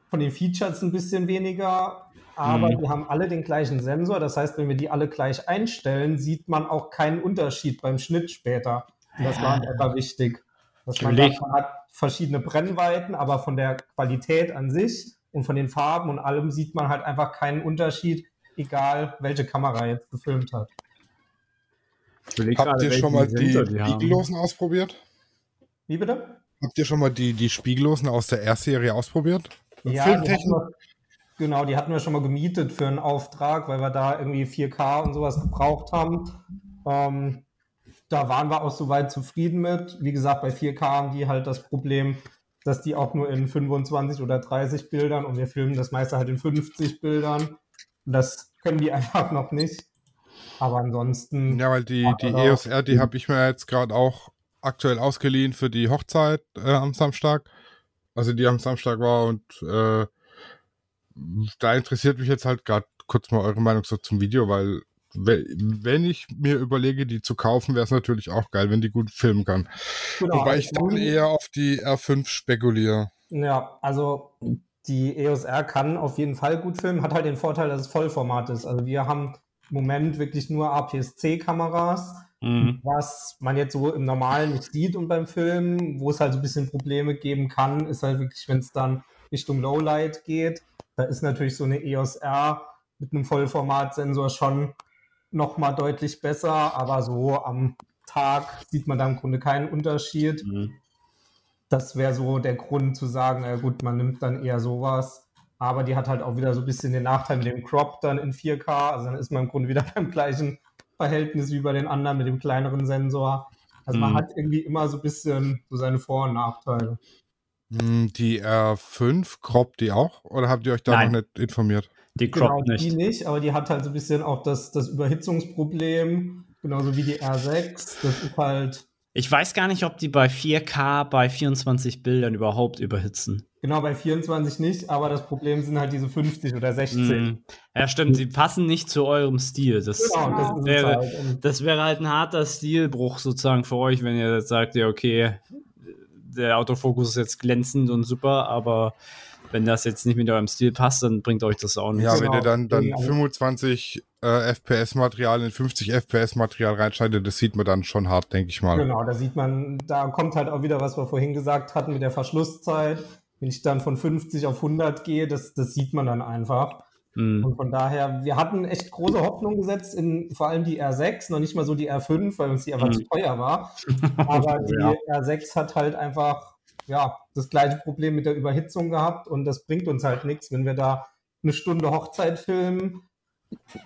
D: von den Features ein bisschen weniger, aber
E: Mhm.
D: die haben alle den gleichen Sensor. Das heißt, wenn wir die alle gleich einstellen, sieht man auch keinen Unterschied beim Schnitt später. Und das war uns einfach wichtig. Dass man, sagt, man hat verschiedene Brennweiten, aber von der Qualität an sich und von den Farben und allem sieht man halt einfach keinen Unterschied, egal welche Kamera jetzt gefilmt hat.
B: Habt ihr schon mal die
E: die haben.
B: Spiegellosen ausprobiert?
D: Wie bitte?
B: Habt ihr schon mal die, die Spiegellosen aus der R-Serie ausprobiert?
D: Ja,
B: Filmtechnik?
D: Genau, die hatten wir schon mal gemietet für einen Auftrag, weil wir da irgendwie 4K und sowas gebraucht haben. Ähm, da waren wir auch soweit zufrieden mit. Wie gesagt, bei 4K haben die halt das Problem, dass die auch nur in 25 oder 30 Bildern und wir filmen das meiste halt in 50 Bildern. Das können die einfach noch nicht. Aber ansonsten,
B: Ja, weil die, die EOS R, die habe ich mir jetzt gerade auch aktuell ausgeliehen für die Hochzeit äh, am Samstag. Also die am Samstag war und äh, da interessiert mich jetzt halt gerade kurz mal eure Meinung so zum Video, weil we- wenn ich mir überlege, die zu kaufen, wäre es natürlich auch geil, wenn die gut filmen kann.
D: genau,
B: Wobei
D: also
B: ich dann eher auf die R5 spekuliere.
D: Ja, also die EOS R kann auf jeden Fall gut filmen, hat halt den Vorteil, dass es Vollformat ist. Also wir haben im Moment wirklich nur APS-C-Kameras,
E: Mhm.
D: was man jetzt so im Normalen nicht sieht und beim Filmen, wo es halt so ein bisschen Probleme geben kann, ist halt wirklich, wenn es dann Richtung Lowlight geht. Da ist natürlich so eine EOS R mit einem Vollformatsensor schon nochmal deutlich besser, aber so am Tag sieht man da im Grunde keinen Unterschied.
E: Mhm.
D: Das wäre so der Grund zu sagen, äh, gut, man nimmt dann eher sowas. Aber die hat halt auch wieder so ein bisschen den Nachteil mit dem Crop dann in 4K. Also dann ist man im Grunde wieder beim gleichen Verhältnis wie bei den anderen mit dem kleineren Sensor. Also man
E: Mhm.
D: hat irgendwie immer so ein bisschen so seine Vor- und Nachteile.
B: Hm, Die R5 croppt die auch? Oder habt ihr euch da
E: Nein.
B: noch nicht informiert?
E: Die
D: Genau,
E: croppt
D: die
E: nicht.
D: nicht, aber die hat halt so ein bisschen auch das, das Überhitzungsproblem, genauso wie die R6. Das ist halt,
E: Ich weiß gar nicht, ob die bei 4K bei 24 Bildern überhaupt überhitzen.
D: genau bei 24 nicht, aber das Problem sind halt diese 50 oder 60.
E: Mhm. Ja, stimmt, die passen nicht zu eurem Stil. Das,
D: Genau, das
E: wäre,
D: halt.
E: Das wäre halt ein harter Stilbruch sozusagen für euch, wenn ihr jetzt sagt, ja, okay, der Autofokus ist jetzt glänzend und super, aber wenn das jetzt nicht mit eurem Stil passt, dann bringt euch das auch nicht.
B: Ja,
D: Genau,
B: wenn ihr dann, dann
D: also-
B: 25 äh, FPS-Material in 50 FPS-Material reinschneidet, das sieht man dann schon hart, denke ich mal.
D: Genau, da sieht man, da kommt halt auch wieder, was wir vorhin gesagt hatten mit der Verschlusszeit. Wenn ich dann von 50 auf 100 gehe, das, das sieht man dann einfach.
E: Mhm.
D: Und von daher, wir hatten echt große Hoffnung gesetzt in vor allem die R6, noch nicht mal so die R5, weil uns die einfach
E: Mhm.
D: zu teuer war. Aber die
E: Ja.
D: R6 hat halt einfach, ja, das gleiche Problem mit der Überhitzung gehabt und das bringt uns halt nichts, wenn wir da eine Stunde Hochzeit filmen.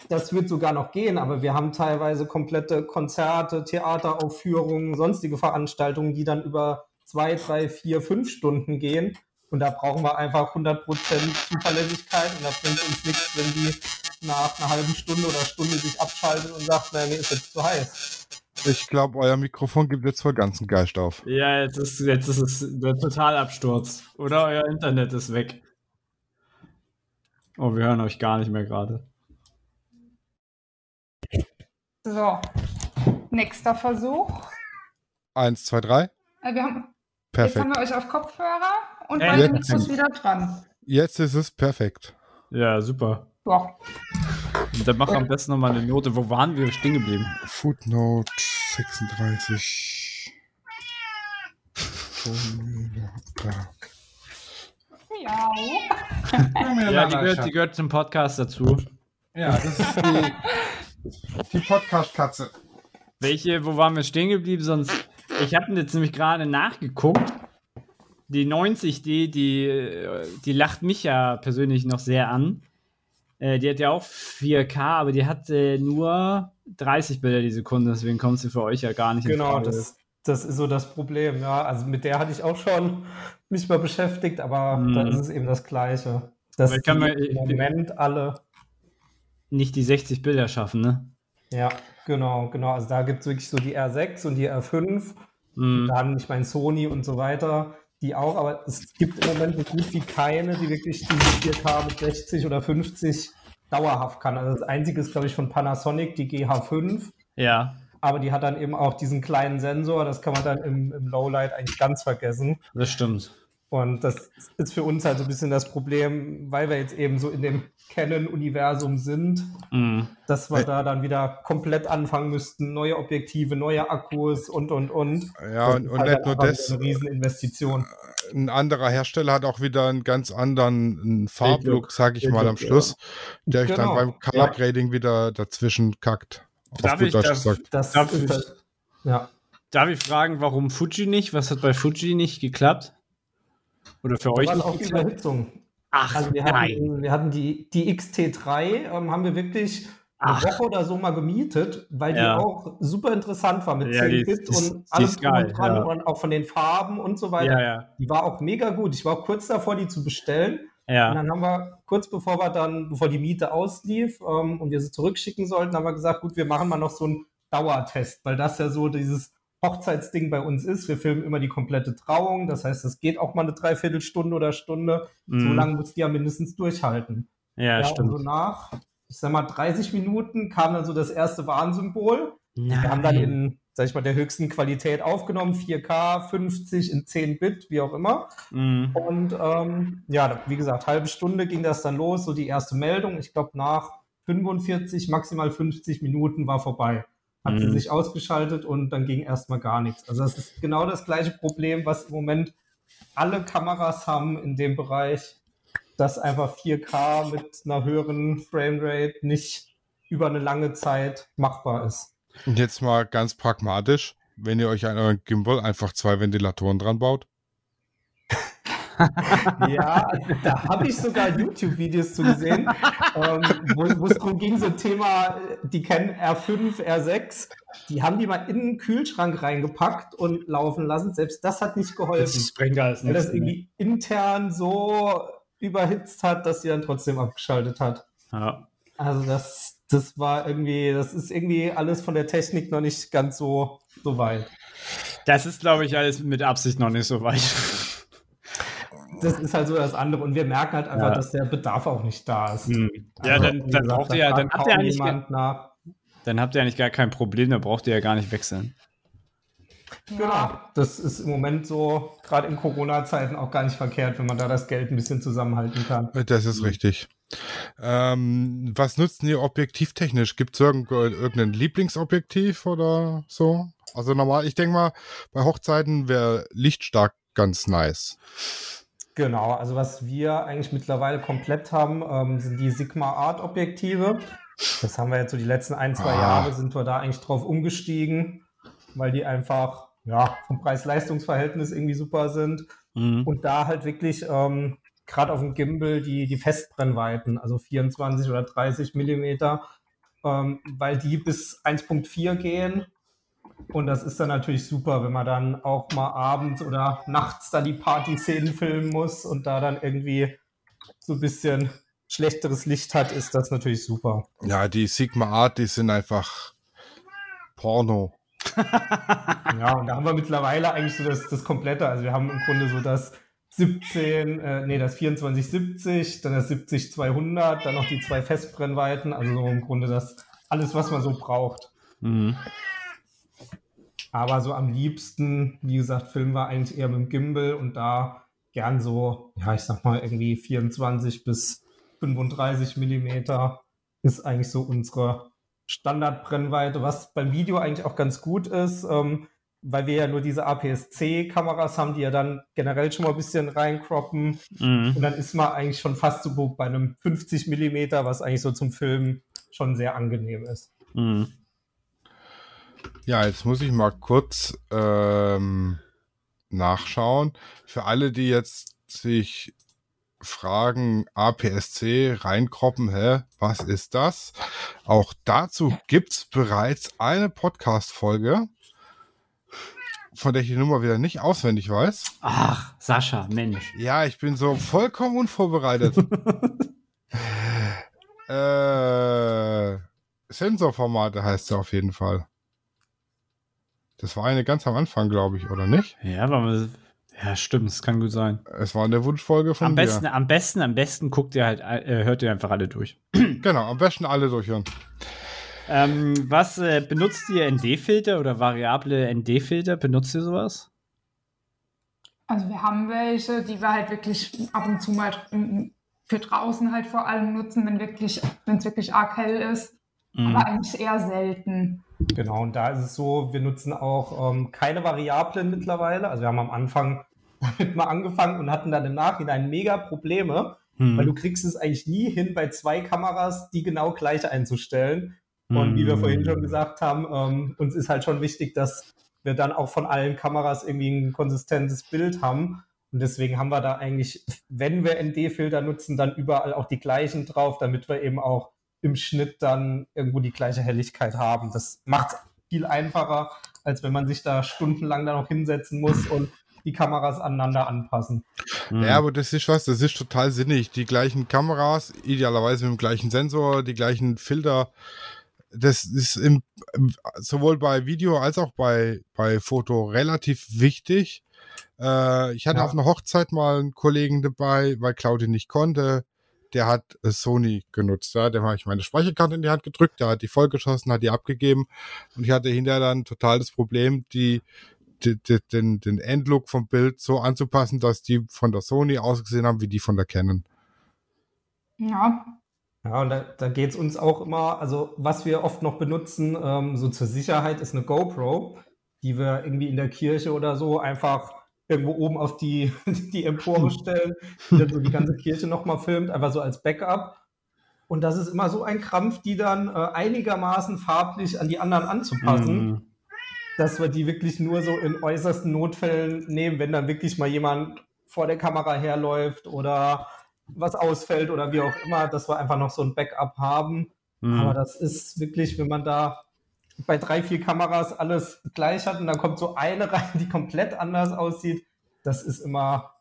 D: Das wird sogar noch gehen, aber wir haben teilweise komplette Konzerte, Theateraufführungen, sonstige Veranstaltungen, die dann über zwei, drei, vier, fünf Stunden gehen. Und da brauchen wir einfach 100% Zuverlässigkeit und da bringt uns nichts, wenn die nach einer halben Stunde oder Stunde sich abschaltet und sagt, naja, mir ist jetzt zu heiß.
B: Ich glaube, euer Mikrofon gibt jetzt voll ganzen Geist auf.
E: Ja, jetzt ist, jetzt ist es der Totalabsturz. Oder euer Internet ist weg. Oh, wir hören euch gar nicht mehr gerade.
C: So, nächster Versuch.
B: Eins, zwei, drei.
C: Äh, Wir haben, jetzt
B: Perfekt.
C: haben wir euch auf Kopfhörer und
E: Ja,
C: beide
B: jetzt-
C: Mikros wieder dran.
B: Jetzt ist es perfekt.
E: Ja, super. Und dann mach am besten nochmal eine Note. Wo waren wir stehen geblieben?
B: Footnote 36. Da.
C: ja.
E: Ja, die gehört, die gehört zum Podcast dazu.
B: Ja, das ist die, die Podcast-Katze.
E: Welche, wo waren wir stehen geblieben? Sonst, ich habe jetzt nämlich gerade nachgeguckt. Die 90D, die, äh, die lacht mich ja persönlich noch sehr an. Äh, die hat ja auch 4K, aber die hat äh, nur 30 Bilder die Sekunde, deswegen kommt sie für euch ja gar nicht in
D: Genau,
E: Frage.
D: das, das ist so das Problem. Ja, also mit der hatte ich auch schon mich mal beschäftigt, aber
E: Mhm.
D: da ist es eben das Gleiche.
E: Ich kann
D: die
E: mir-
D: im Moment alle,
E: nicht die 60 Bilder schaffen, ne?
D: ja, genau, genau. Also da gibt es wirklich so die R6 und die R5,
E: Mhm.
D: dann, ich meine, Sony und so weiter, die auch, aber es gibt im Moment so gut wie keine, die wirklich diese 4K mit 60 oder 50 dauerhaft kann. Also das einzige ist, glaube ich, von Panasonic, die GH5.
E: Ja,
D: Aber die hat dann eben auch diesen kleinen Sensor, das kann man dann im, im Lowlight eigentlich ganz vergessen.
E: das stimmt.
D: Und das ist für uns halt so ein bisschen das Problem, weil wir jetzt eben so in dem Canon-Universum sind,
E: Mhm.
D: dass wir da dann wieder komplett anfangen müssten, neue Objektive, neue Akkus und, und, und.
B: Ja,
D: Das
B: und, und
D: halt
B: nicht nur das.
D: Eine Rieseninvestition.
B: Ein anderer Hersteller hat auch wieder einen ganz anderen Farblook, sag ich mal, am Schluss, der euch dann
D: Genau.
B: beim Color Grading wieder dazwischen kackt.
E: Darf ich das-
B: gesagt.
D: Das
E: Darf ich-
D: ja.
E: Darf ich fragen, warum Fuji nicht? Was hat bei Fuji nicht geklappt? Oder für
D: Da
E: euch
D: war auch? Überhitzung.
E: Ach,
D: Also wir hatten, wir hatten die, die XT3, ähm, haben wir wirklich eine
E: Ach.
D: Woche oder so mal gemietet, weil
E: Ja.
D: die auch super interessant war mit
E: Ja,
D: 10
E: die-
D: Bit und
E: die
D: alles
E: geil,
D: und dran
E: ja.
D: und auch von den Farben und so weiter.
E: Ja, ja.
D: Die war auch mega gut. Ich war auch kurz davor, die zu bestellen. Und dann haben wir, kurz bevor wir dann, bevor die Miete auslief ähm, und wir sie zurückschicken sollten, haben wir gesagt, gut, wir machen mal noch so einen Dauertest, weil das ja so dieses Hochzeitsding bei uns ist. Wir filmen immer die komplette Trauung. Das heißt, es geht auch mal eine Dreiviertelstunde oder Stunde. So
E: Mhm.
D: lange muss die ja mindestens durchhalten.
E: Ja,
D: und
E: stimmt.
D: so nach, ich sag mal, 30 Minuten kam dann so das erste Warnsymbol.
E: Nein.
D: Wir haben dann in, sag ich mal, der höchsten Qualität aufgenommen, 4K, 50 in 10 Bit, wie auch immer.
E: Mhm.
D: Und ähm, ja, wie gesagt, halbe Stunde ging das dann los, so die erste Meldung. Ich glaube, nach 45, maximal 50 Minuten war vorbei. Hat sie
E: Mhm.
D: sich ausgeschaltet und dann ging erstmal gar nichts. Also das ist genau das gleiche Problem, was im Moment alle Kameras haben in dem Bereich, dass einfach 4K mit einer höheren Framerate nicht über eine lange Zeit machbar ist.
B: Und jetzt mal ganz pragmatisch, wenn ihr euch an euren Gimbal einfach zwei Ventilatoren dran baut.
D: Ja, da habe ich sogar YouTube-Videos zu gesehen, ähm, wo es darum ging, so ein Thema, die kennen R5, R6, die haben die mal in den Kühlschrank reingepackt und laufen lassen. Selbst das hat nicht geholfen,
E: Das bringt alles
D: weil das
E: nichts. ne?
D: irgendwie intern so überhitzt hat, dass sie dann trotzdem abgeschaltet hat.
E: Ja.
D: Also das, das war irgendwie, das ist irgendwie alles von der Technik noch nicht ganz so, so weit.
E: Das ist, glaube ich, alles mit Absicht noch nicht so weit.
D: Das ist halt so das andere und wir merken halt einfach,
E: Ja.
D: dass der Bedarf auch nicht da ist.
E: Hm. Ja,
D: Also,
E: dann, dann
D: gesagt,
E: braucht
D: da
E: ihr ja, dann habt ihr eigentlich, gar,
D: jemand nach.
E: dann habt ihr eigentlich gar kein Problem, dann braucht ihr ja gar nicht wechseln.
D: Genau. Das ist im Moment so, gerade in Corona-Zeiten, auch gar nicht verkehrt, wenn man da das Geld ein bisschen zusammenhalten kann.
B: Das ist richtig. Ähm, was nutzt ihr objektivtechnisch? Gibt es irgendein Lieblingsobjektiv oder so? Also normal, ich denke mal, bei Hochzeiten wäre Lichtstark ganz nice.
D: Genau, also was wir eigentlich mittlerweile komplett haben, ähm, sind die Sigma Art Objektive. Das haben wir jetzt so die letzten ein, zwei
B: Ah.
D: Jahre sind wir da eigentlich drauf umgestiegen, weil die einfach ja, vom Preis-Leistungs-Verhältnis irgendwie super sind.
E: Mhm.
D: Und da halt wirklich ähm, gerade auf dem Gimbal die, die Festbrennweiten, also 24 oder 30 Millimeter, ähm, weil die bis 1.4 gehen. Und das ist dann natürlich super, wenn man dann auch mal abends oder nachts da die Party-Szenen filmen muss und da dann irgendwie so ein bisschen schlechteres Licht hat, ist das natürlich super.
B: Ja, die Sigma Art, die sind einfach Porno.
D: ja, und da haben wir mittlerweile eigentlich so das, das Komplette. Also wir haben im Grunde so das 17, äh, nee, das 2470, dann das 70200, dann noch die zwei Festbrennweiten, also so im Grunde das alles, was man so braucht. Mhm. Aber so am liebsten, wie gesagt, filmen wir eigentlich eher mit dem Gimbal und da gern so, ja, ich sag mal irgendwie 24 bis 35 Millimeter ist eigentlich so unsere Standardbrennweite, was beim Video eigentlich auch ganz gut ist, ähm, weil wir ja nur diese APS-C-Kameras haben, die ja dann generell schon mal ein bisschen reinkroppen. Mhm. Und dann ist man eigentlich schon fast so bei einem 50 Millimeter, was eigentlich so zum Filmen schon sehr angenehm ist. Mhm.
B: Ja, jetzt muss ich mal kurz ähm, nachschauen. Für alle, die jetzt sich fragen, APS-C reinkroppen, hä, was ist das? Auch dazu gibt's bereits eine Podcast-Folge, von der ich die Nummer wieder nicht auswendig weiß.
E: Ach, Sascha, Mensch.
B: Ja, ich bin so vollkommen unvorbereitet. äh, Sensorformate heißt sie auf jeden Fall. Das war eine ganz am Anfang, glaube ich, oder nicht?
E: Ja, aber ja, stimmt, es kann gut sein.
B: Es war eine Wunschfolge von
E: am dir. Besten, am besten, am besten guckt ihr halt, äh, hört ihr einfach alle durch.
B: genau, am besten alle durchhören.
E: Ähm, was äh, benutzt ihr ND-Filter oder variable ND-Filter? Benutzt ihr sowas?
C: Also wir haben welche, die wir halt wirklich ab und zu mal für draußen halt vor allem nutzen, wenn wirklich, wenn es wirklich arg hell ist. Mhm. Aber eigentlich eher selten.
D: Genau, und da ist es so, wir nutzen auch ähm, keine Variablen mittlerweile. Also wir haben am Anfang damit mal angefangen und hatten dann im Nachhinein mega Probleme, mhm. weil du kriegst es eigentlich nie hin, bei zwei Kameras die genau gleich einzustellen. Und wie wir vorhin schon gesagt haben, ähm, uns ist halt schon wichtig, dass wir dann auch von allen Kameras irgendwie ein konsistentes Bild haben. Und deswegen haben wir da eigentlich, wenn wir ND-Filter nutzen, dann überall auch die gleichen drauf, damit wir eben auch im Schnitt dann irgendwo die gleiche Helligkeit haben. Das macht es viel einfacher, als wenn man sich da stundenlang da noch hinsetzen muss und die Kameras aneinander anpassen.
B: Ja, aber das ist was, das ist total sinnig. Die gleichen Kameras, idealerweise mit dem gleichen Sensor, die gleichen Filter. Das ist im, sowohl bei Video als auch bei, bei Foto relativ wichtig. Äh, ich hatte ja. auf einer Hochzeit mal einen Kollegen dabei, weil Claudia nicht konnte der hat äh, Sony genutzt. Ja? Dem habe ich meine Speicherkarte in die Hand gedrückt, der hat die vollgeschossen, hat die abgegeben und ich hatte hinterher dann total das Problem, die, die, die, den, den Endlook vom Bild so anzupassen, dass die von der Sony ausgesehen haben wie die von der Canon.
C: Ja.
D: Ja, und da, da geht es uns auch immer, also was wir oft noch benutzen, ähm, so zur Sicherheit, ist eine GoPro, die wir irgendwie in der Kirche oder so einfach irgendwo oben auf die, die Empore stellen, die dann so die ganze Kirche nochmal filmt, einfach so als Backup. Und das ist immer so ein Krampf, die dann äh, einigermaßen farblich an die anderen anzupassen, mhm. dass wir die wirklich nur so in äußersten Notfällen nehmen, wenn dann wirklich mal jemand vor der Kamera herläuft oder was ausfällt oder wie auch immer, dass wir einfach noch so ein Backup haben. Mhm. Aber das ist wirklich, wenn man da bei drei, vier Kameras alles gleich hat und dann kommt so eine rein, die komplett anders aussieht. Das ist immer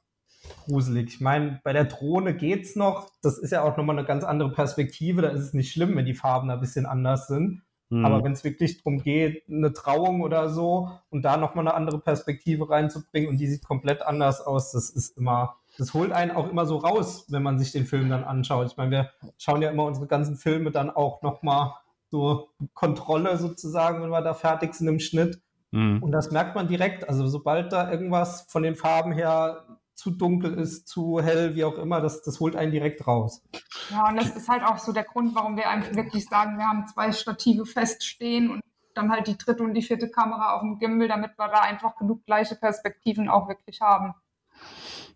D: gruselig. Ich meine, bei der Drohne geht's noch. Das ist ja auch nochmal eine ganz andere Perspektive. Da ist es nicht schlimm, wenn die Farben ein bisschen anders sind. Mhm. Aber wenn es wirklich darum geht, eine Trauung oder so und da nochmal eine andere Perspektive reinzubringen und die sieht komplett anders aus, das ist immer, das holt einen auch immer so raus, wenn man sich den Film dann anschaut. Ich meine, wir schauen ja immer unsere ganzen Filme dann auch nochmal so Kontrolle sozusagen, wenn wir da fertig sind im Schnitt. Mhm. Und das merkt man direkt. Also sobald da irgendwas von den Farben her zu dunkel ist, zu hell, wie auch immer, das, das holt einen direkt raus.
C: Ja, und das ist halt auch so der Grund, warum wir einfach wirklich sagen, wir haben zwei Stative feststehen und dann halt die dritte und die vierte Kamera auf dem Gimbal, damit wir da einfach genug gleiche Perspektiven auch wirklich haben.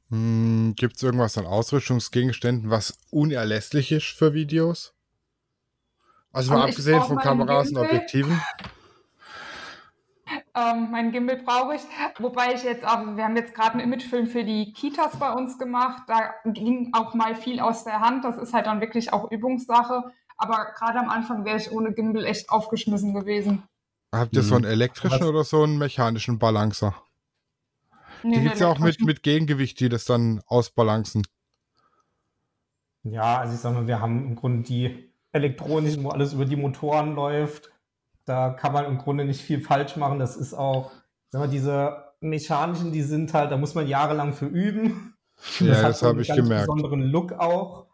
B: Hm, Gibt es irgendwas an Ausrüstungsgegenständen, was unerlässlich ist für Videos? Also, mal also abgesehen von Kameras und Objektiven.
C: Ähm, mein Gimbal brauche ich. Wobei ich jetzt auch, wir haben jetzt gerade einen Imagefilm für die Kitas bei uns gemacht. Da ging auch mal viel aus der Hand. Das ist halt dann wirklich auch Übungssache. Aber gerade am Anfang wäre ich ohne Gimbal echt aufgeschmissen gewesen.
B: Habt ihr mhm. so einen elektrischen Was? oder so einen mechanischen Balancer? Nee, die gibt es ja auch mit, mit Gegengewicht, die das dann ausbalancen.
D: Ja, also ich sag mal, wir haben im Grunde die elektronischen, wo alles über die Motoren läuft. da kann man im Grunde nicht viel falsch machen. Das ist auch, sag mal, diese mechanischen, die sind halt, da muss man jahrelang für üben.
B: Ja,
D: das, hat
B: das habe
D: einen
B: ich
D: ganz
B: gemerkt.
D: besonderen Look auch.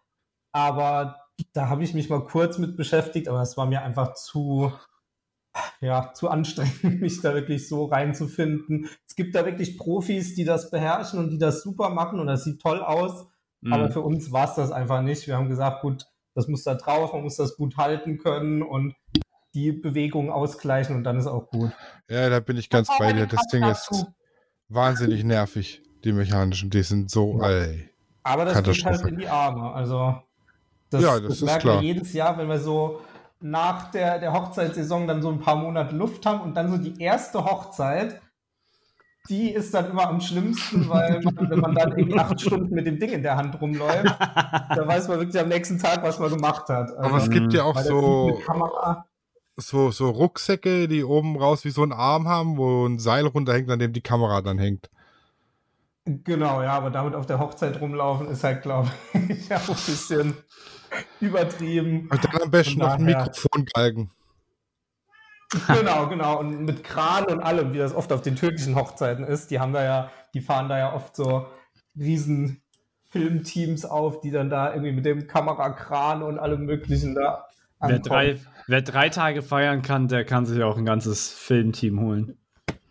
D: Aber da habe ich mich mal kurz mit beschäftigt, aber es war mir einfach zu, ja, zu anstrengend, mich da wirklich so reinzufinden. Es gibt da wirklich Profis, die das beherrschen und die das super machen und das sieht toll aus.
E: Mhm.
D: Aber für uns war es das einfach nicht. Wir haben gesagt, gut, das muss da drauf, man muss das gut halten können und die Bewegung ausgleichen und dann ist auch gut.
B: Ja, da bin ich ganz bei dir. Das Ding ist wahnsinnig nervig, die mechanischen. Die sind so, ey.
D: Aber das geht halt in die Arme. Also das,
B: Ja, das ist
D: merken
B: klar.
D: wir jedes Jahr, wenn wir so nach der, der Hochzeitssaison dann so ein paar Monate Luft haben und dann so die erste Hochzeit, die ist dann immer am schlimmsten, weil man, wenn man dann irgendwie acht Stunden mit dem Ding in der Hand rumläuft, da weiß man wirklich am nächsten Tag, was man gemacht hat.
B: Aber es
D: Also,
B: gibt ja auch so, so, so Rucksäcke, die oben raus wie so ein Arm haben, wo ein Seil runterhängt, an dem die Kamera dann hängt.
D: Genau, ja, aber damit auf der Hochzeit rumlaufen ist halt, glaube ich, auch ein bisschen übertrieben.
B: Und dann am besten noch ein
D: daher-
B: Mikrofongalgen.
D: Genau, genau. Und mit Kran und allem, wie das oft auf den türkischen Hochzeiten ist. Die haben da ja, die fahren da ja oft so riesen Filmteams auf, die dann da irgendwie mit dem Kamerakran und allem möglichen da
E: Wer
D: ankommen.
E: drei, wer drei Tage feiern kann, der kann sich auch ein ganzes Filmteam holen.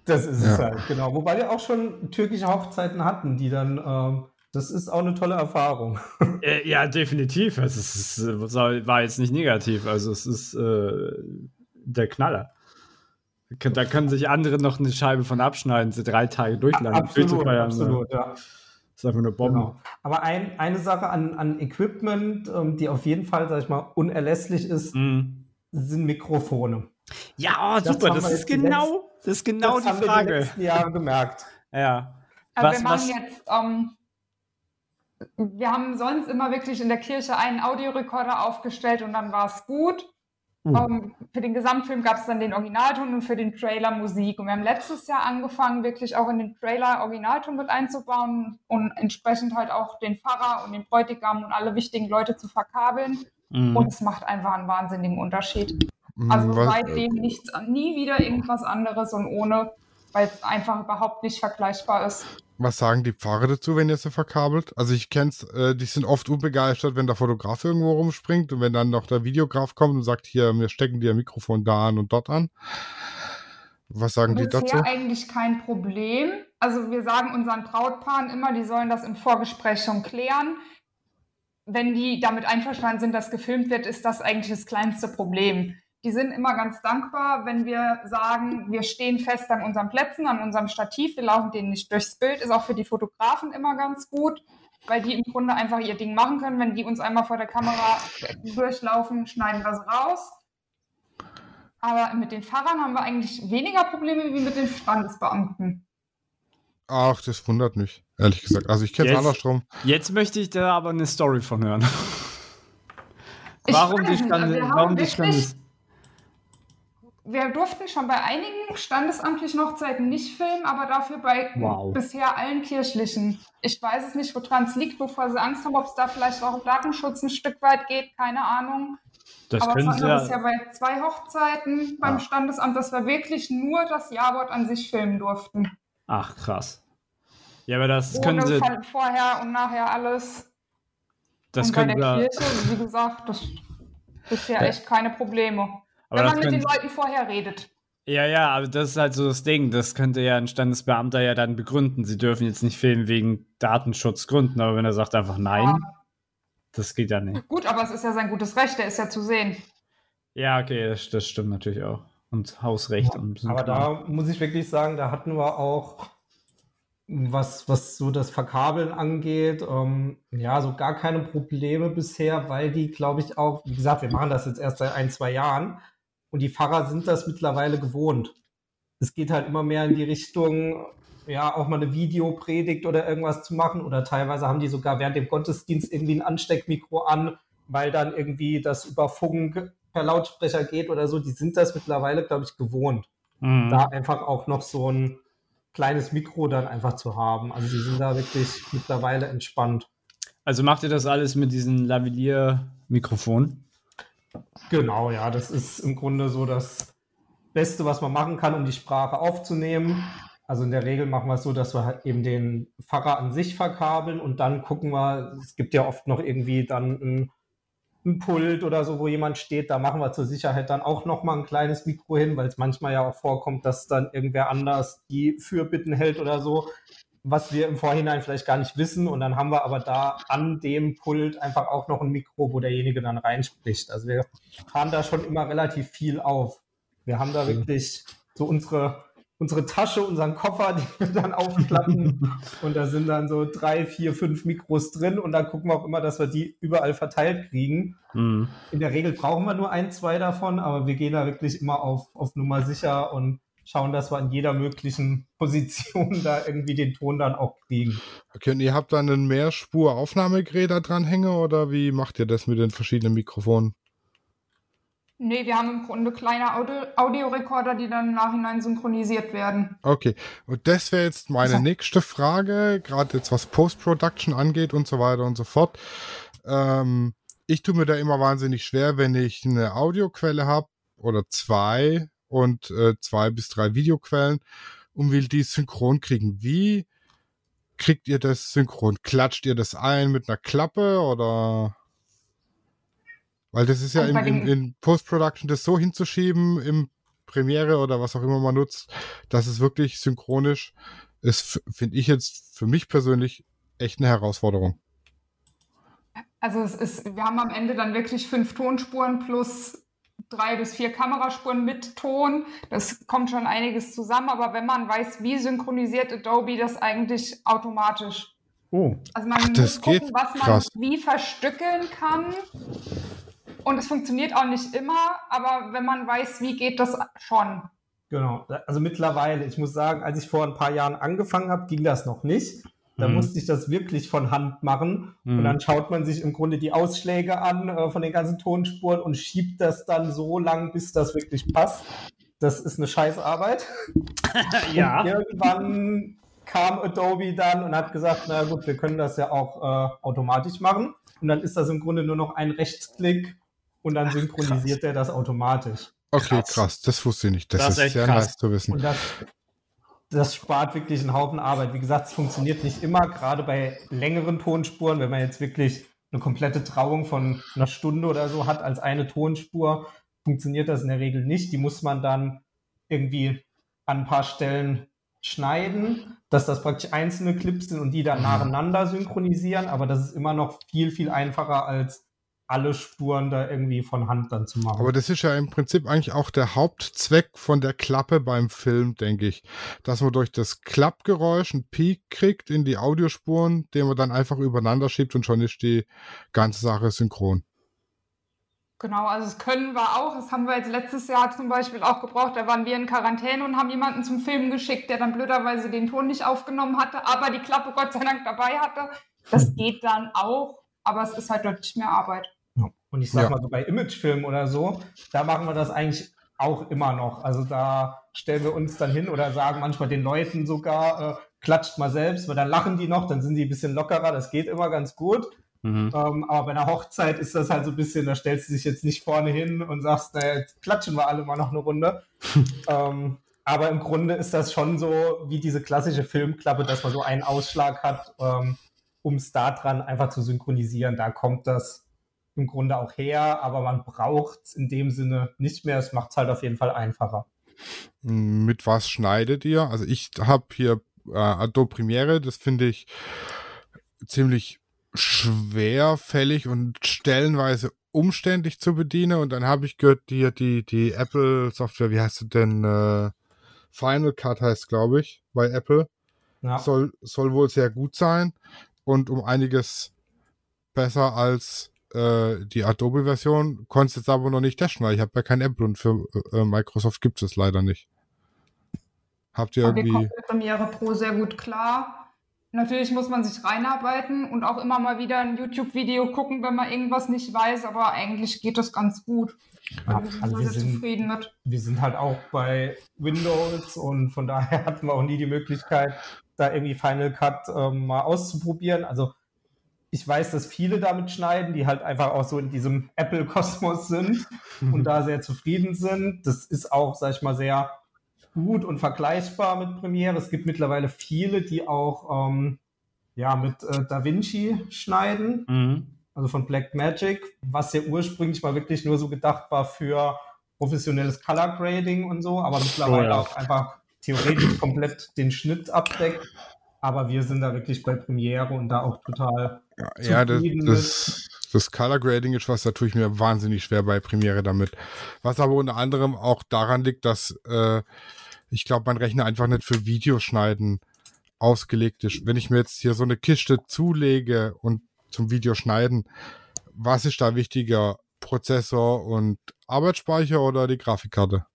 D: Das ist es
B: Ja.
D: halt, genau. Wobei wir auch schon türkische Hochzeiten hatten, die dann, ähm, das ist auch eine tolle Erfahrung.
E: Äh, ja, definitiv. Es ist, es ist, war jetzt nicht negativ. Also es ist äh, der Knaller. Da können sich andere noch eine Scheibe von abschneiden, sie drei Tage durchlangen.
D: absolut,
E: feiern.
D: absolut, ja.
E: Das ist einfach eine Bombe.
D: Genau. Aber ein, eine Sache an, an Equipment, ähm, die auf jeden Fall, sag ich mal, unerlässlich ist,
E: Mhm.
D: sind Mikrofone.
E: Ja, oh,
D: Das
E: super. Das
D: wir
E: ist genau, das ist genau
D: das
E: die
D: haben wir
E: Frage.
D: letzten Jahre gemerkt.
E: Ja.
C: Also
E: Was-
C: wir machen
E: was-
C: jetzt, ähm, wir haben sonst immer wirklich in der Kirche einen Audiorekorder aufgestellt und dann war es gut.
E: Uh.
C: Ähm, für den Gesamtfilm gab es dann den Originalton und für den Trailer Musik. Und wir haben letztes Jahr angefangen, wirklich auch in den Trailer Originalton mit einzubauen und entsprechend halt auch den Pfarrer und den Bräutigam und alle wichtigen Leute zu verkabeln.
E: Mhm.
C: Und es macht einfach einen wahnsinnigen Unterschied.
B: Hm,
C: Also
B: was-
C: seitdem nichts, nie wieder irgendwas anderes und ohne, weil es einfach überhaupt nicht vergleichbar ist.
B: Was sagen die Pfarrer dazu, wenn ihr sie verkabelt? Also ich kenn's, äh, die sind oft unbegeistert, wenn der Fotograf irgendwo rumspringt und wenn dann noch der Videograf kommt und sagt, hier, wir stecken dir ein Mikrofon da an und dort an. Was sagen die
C: Bisher
B: dazu?
C: eigentlich kein Problem. Also wir sagen unseren Brautpaaren immer, die sollen das im Vorgespräch schon klären. Wenn die damit einverstanden sind, dass gefilmt wird, ist das eigentlich das kleinste Problem. Die sind immer ganz dankbar, wenn wir sagen, wir stehen fest an unseren Plätzen, an unserem Stativ, wir laufen denen nicht durchs Bild, ist auch für die Fotografen immer ganz gut, weil die im Grunde einfach ihr Ding machen können. Wenn die uns einmal vor der Kamera durchlaufen, schneiden wir sie raus. Aber mit den Fahrern haben wir eigentlich weniger Probleme wie mit den Standesbeamten.
B: Ach, das wundert mich, ehrlich gesagt. Also ich kenne es
E: Jetzt-
B: andersrum.
E: Jetzt möchte ich da aber eine Story von hören.
C: Ich
E: warum
C: weiß
E: die
C: nicht,
E: Stand,
C: also wir haben
E: warum die
C: wirklich-
E: Standes
C: Wir durften schon bei einigen standesamtlichen Hochzeiten nicht filmen, aber dafür bei
E: Wow.
C: bisher allen kirchlichen. Ich weiß es nicht, woran es liegt, wovor sie Angst haben, ob es da vielleicht auch um Datenschutz ein Stück weit geht, keine Ahnung.
E: Das
C: aber
E: können sie
C: wir
E: ja.
C: bisher bei zwei Hochzeiten beim
E: Ah.
C: Standesamt, dass wir wirklich nur das Ja-Wort an sich filmen durften.
E: Ach, krass. Ja, aber das
C: Ohne
E: können sie.
C: vorher und nachher alles.
E: Das
C: und bei
E: können
C: der
E: sie.
C: Kirche, wie gesagt, das bisher echt keine Probleme.
E: Aber
C: Wenn man mit den Leuten vorher redet.
E: ja, ja, aber das ist halt so das Ding. Das könnte ja ein Standesbeamter ja dann begründen. Sie dürfen jetzt nicht filmen wegen Datenschutzgründen, aber wenn er sagt einfach nein,
C: Ja.
E: das geht ja nicht.
C: Gut, aber es ist ja sein gutes Recht, der ist ja zu sehen.
E: Ja, okay, das, das stimmt natürlich auch. Und Hausrecht und
D: Aber da muss ich wirklich sagen, da hatten wir auch, was, was so das Verkabeln angeht, ähm, ja, so gar keine Probleme bisher, weil die, glaube ich, auch, wie gesagt, wir machen das jetzt erst seit ein, zwei Jahren und die Pfarrer sind das mittlerweile gewohnt. Es geht halt immer mehr in die Richtung, ja, auch mal eine Videopredigt oder irgendwas zu machen oder teilweise haben die sogar während dem Gottesdienst irgendwie ein Ansteckmikro an, weil dann irgendwie das über Funk per Lautsprecher geht oder so. Die sind das mittlerweile, glaube ich, gewohnt
E: Mhm.
D: da einfach auch noch so ein kleines Mikro dann einfach zu haben. Also die sind da wirklich mittlerweile entspannt.
E: Also macht ihr das alles mit diesem Lavalier-Mikrofon?
D: Genau, ja, das ist im Grunde so das Beste, was man machen kann, um die Sprache aufzunehmen. Also in der Regel machen wir es so, dass wir halt eben den Pfarrer an sich verkabeln und dann gucken wir, es gibt ja oft noch irgendwie dann ein, ein Pult oder so, wo jemand steht, da machen wir zur Sicherheit dann auch noch mal ein kleines Mikro hin, weil es manchmal ja auch vorkommt, dass dann irgendwer anders die Fürbitten hält oder so, was wir im Vorhinein vielleicht gar nicht wissen und dann haben wir aber da an dem Pult einfach auch noch ein Mikro, wo derjenige dann reinspricht. Also wir fahren da schon immer relativ viel auf. Wir haben da wirklich so unsere, unsere Tasche, unseren Koffer, die wir dann aufklappen. und da sind dann so drei, vier, fünf Mikros drin. Und dann gucken wir auch immer, dass wir die überall verteilt kriegen.
E: Mhm.
D: In der Regel brauchen wir nur ein, zwei davon, aber wir gehen da wirklich immer auf, auf Nummer sicher und schauen, dass wir in jeder möglichen Position da irgendwie den Ton dann auch kriegen.
B: Okay, und ihr habt dann ein Mehrspur-Aufnahmegerät da dranhängen oder wie macht ihr das mit den verschiedenen Mikrofonen?
C: Nee, wir haben im Grunde kleine Audio Audiorekorder, die dann im Nachhinein synchronisiert werden.
B: Okay, und das wäre jetzt meine
C: So.
B: nächste Frage, gerade jetzt was Post-Production angeht und so weiter und so fort. Ähm, ich tue mir da immer wahnsinnig schwer, wenn ich eine Audioquelle habe oder zwei und äh, zwei bis drei Videoquellen und will die synchron kriegen. Wie kriegt ihr das synchron? Klatscht ihr das ein mit einer Klappe oder? Weil das ist ja
C: Also
B: in, in, in Post-Production das so hinzuschieben im Premiere oder was auch immer man nutzt, dass es wirklich synchronisch ist, finde ich jetzt für mich persönlich echt eine Herausforderung.
C: Also es ist, wir haben am Ende dann wirklich fünf Tonspuren plus drei bis vier Kameraspuren mit Ton. Das kommt schon einiges zusammen, aber wenn man weiß, wie synchronisiert Adobe das eigentlich automatisch.
D: Oh.
C: Also man
B: Ach, das
C: muss gucken,
B: geht?
C: was man
B: Krass.
C: wie verstückeln kann. Und es funktioniert auch nicht immer, aber wenn man weiß, wie geht das schon.
D: Genau. Also mittlerweile, ich muss sagen, als ich vor ein paar Jahren angefangen habe, ging das noch nicht. Da
E: Mhm.
D: musste ich das wirklich von Hand machen.
E: Mhm.
D: Und dann schaut man sich im Grunde die Ausschläge an äh, von den ganzen Tonspuren und schiebt das dann so lang, bis das wirklich passt. Das ist eine Scheißarbeit.
E: ja.
D: Und irgendwann kam Adobe dann und hat gesagt, na gut, wir können das ja auch äh, automatisch machen. Und dann ist das im Grunde nur noch ein Rechtsklick und dann synchronisiert er das automatisch.
B: Okay,
E: Krass.
B: krass, das wusste ich nicht. Das,
E: Das ist
B: ist sehr
E: krass.
B: nice zu wissen.
D: Und das, das spart wirklich einen Haufen Arbeit. Wie gesagt, es funktioniert nicht immer, gerade bei längeren Tonspuren, wenn man jetzt wirklich eine komplette Trauung von einer Stunde oder so hat als eine Tonspur, funktioniert das in der Regel nicht. Die muss man dann irgendwie an ein paar Stellen schneiden, dass das praktisch einzelne Clips sind und die dann nacheinander synchronisieren. Aber das ist immer noch viel, viel einfacher als alle Spuren da irgendwie von Hand dann zu machen.
B: Aber das ist ja im Prinzip eigentlich auch der Hauptzweck von der Klappe beim Film, denke ich. Dass man durch das Klappgeräusch einen Peak kriegt in die Audiospuren, den man dann einfach übereinander schiebt und schon ist die ganze Sache synchron.
C: Genau, also das können wir auch. Das haben wir jetzt letztes Jahr zum Beispiel auch gebraucht. Da waren wir in Quarantäne und haben jemanden zum Filmen geschickt, der dann blöderweise den Ton nicht aufgenommen hatte, aber die Klappe Gott sei Dank dabei hatte. Das geht dann auch, aber es ist halt deutlich mehr Arbeit.
D: Und ich sag
B: Ja.
D: mal so bei Imagefilmen oder so, da machen wir das eigentlich auch immer noch. Also da stellen wir uns dann hin oder sagen manchmal den Leuten sogar, äh, klatscht mal selbst, weil dann lachen die noch, dann sind die ein bisschen lockerer, das geht immer ganz gut.
E: Mhm.
D: Ähm, aber bei einer Hochzeit ist das halt so ein bisschen, da stellst du dich jetzt nicht vorne hin und sagst, naja, jetzt klatschen wir alle mal noch eine Runde. ähm, aber im Grunde ist das schon so wie diese klassische Filmklappe, dass man so einen Ausschlag hat, ähm, um es da dran einfach zu synchronisieren. Da kommt das im Grunde auch her, aber man braucht es in dem Sinne nicht mehr. Es macht es halt auf jeden Fall einfacher.
B: Mit was schneidet ihr? Also ich habe hier äh, Adobe Premiere, das finde ich ziemlich schwerfällig und stellenweise umständlich zu bedienen. Und dann habe ich gehört, hier die, die Apple Software, wie heißt sie denn? Äh, Final Cut heißt, glaube ich, bei Apple.
D: Ja.
B: Soll, soll wohl sehr gut sein und um einiges besser als äh, die Adobe-Version. Konntest jetzt aber noch nicht testen, weil ich habe ja kein Apple und für äh, Microsoft gibt es leider nicht. Habt ihr irgendwie.
C: mit Premiere Pro sehr gut klar. Natürlich muss man sich reinarbeiten und auch immer mal wieder ein YouTube-Video gucken, wenn man irgendwas nicht weiß, aber eigentlich geht das ganz gut. Sind
D: also wir sind-
C: zufrieden mit.
D: wir sind halt auch bei Windows und von daher hatten wir auch nie die Möglichkeit, da irgendwie Final Cut ähm, mal auszuprobieren. Also ich weiß, dass viele damit schneiden, die halt einfach auch so in diesem Apple-Kosmos sind und da sehr zufrieden sind. Das ist auch, sag ich mal, sehr gut und vergleichbar mit Premiere. Es gibt mittlerweile viele, die auch ähm, ja, mit äh, DaVinci schneiden, mhm. also von Black Magic, was ja ursprünglich mal wirklich nur so gedacht war für professionelles Color Grading und so, aber mittlerweile oh, ja. auch einfach theoretisch komplett den Schnitt abdeckt. Aber wir sind da wirklich bei Premiere und da auch total
B: ja, ja das, das, das, Color Grading ist was, da tue ich mir wahnsinnig schwer bei Premiere damit. Was aber unter anderem auch daran liegt, dass äh, ich glaube, mein Rechner einfach nicht für Videoschneiden ausgelegt ist. Wenn ich mir jetzt hier so eine Kiste zulege und zum Videoschneiden, was ist da wichtiger? Prozessor und Arbeitsspeicher oder die Grafikkarte?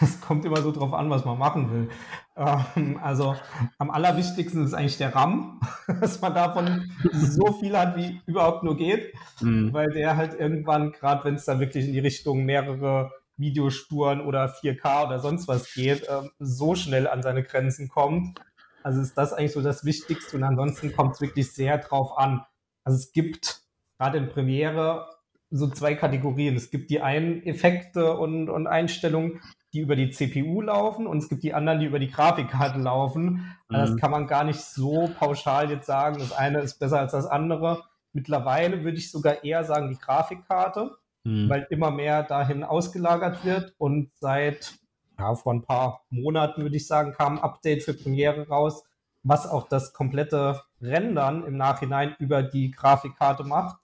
D: Es kommt immer so drauf an, was man machen will. Ähm, also am allerwichtigsten ist eigentlich der RAM, dass man davon so viel hat, wie überhaupt nur geht, mhm. weil der halt irgendwann, gerade wenn es da wirklich in die Richtung mehrere Videospuren oder 4K oder sonst was geht, ähm, so schnell an seine Grenzen kommt. Also ist das eigentlich so das Wichtigste und ansonsten kommt es wirklich sehr drauf an. Also es gibt gerade in Premiere so zwei Kategorien. Es gibt die einen Effekte und, und Einstellungen, die über die CPU laufen und es gibt die anderen, die über die Grafikkarte laufen. Also das mhm. kann man gar nicht so pauschal jetzt sagen, das eine ist besser als das andere. Mittlerweile würde ich sogar eher sagen die Grafikkarte, mhm. weil immer mehr dahin ausgelagert wird und seit ja, vor ein paar Monaten würde ich sagen, kam ein Update für Premiere raus, was auch das komplette Rendern im Nachhinein über die Grafikkarte macht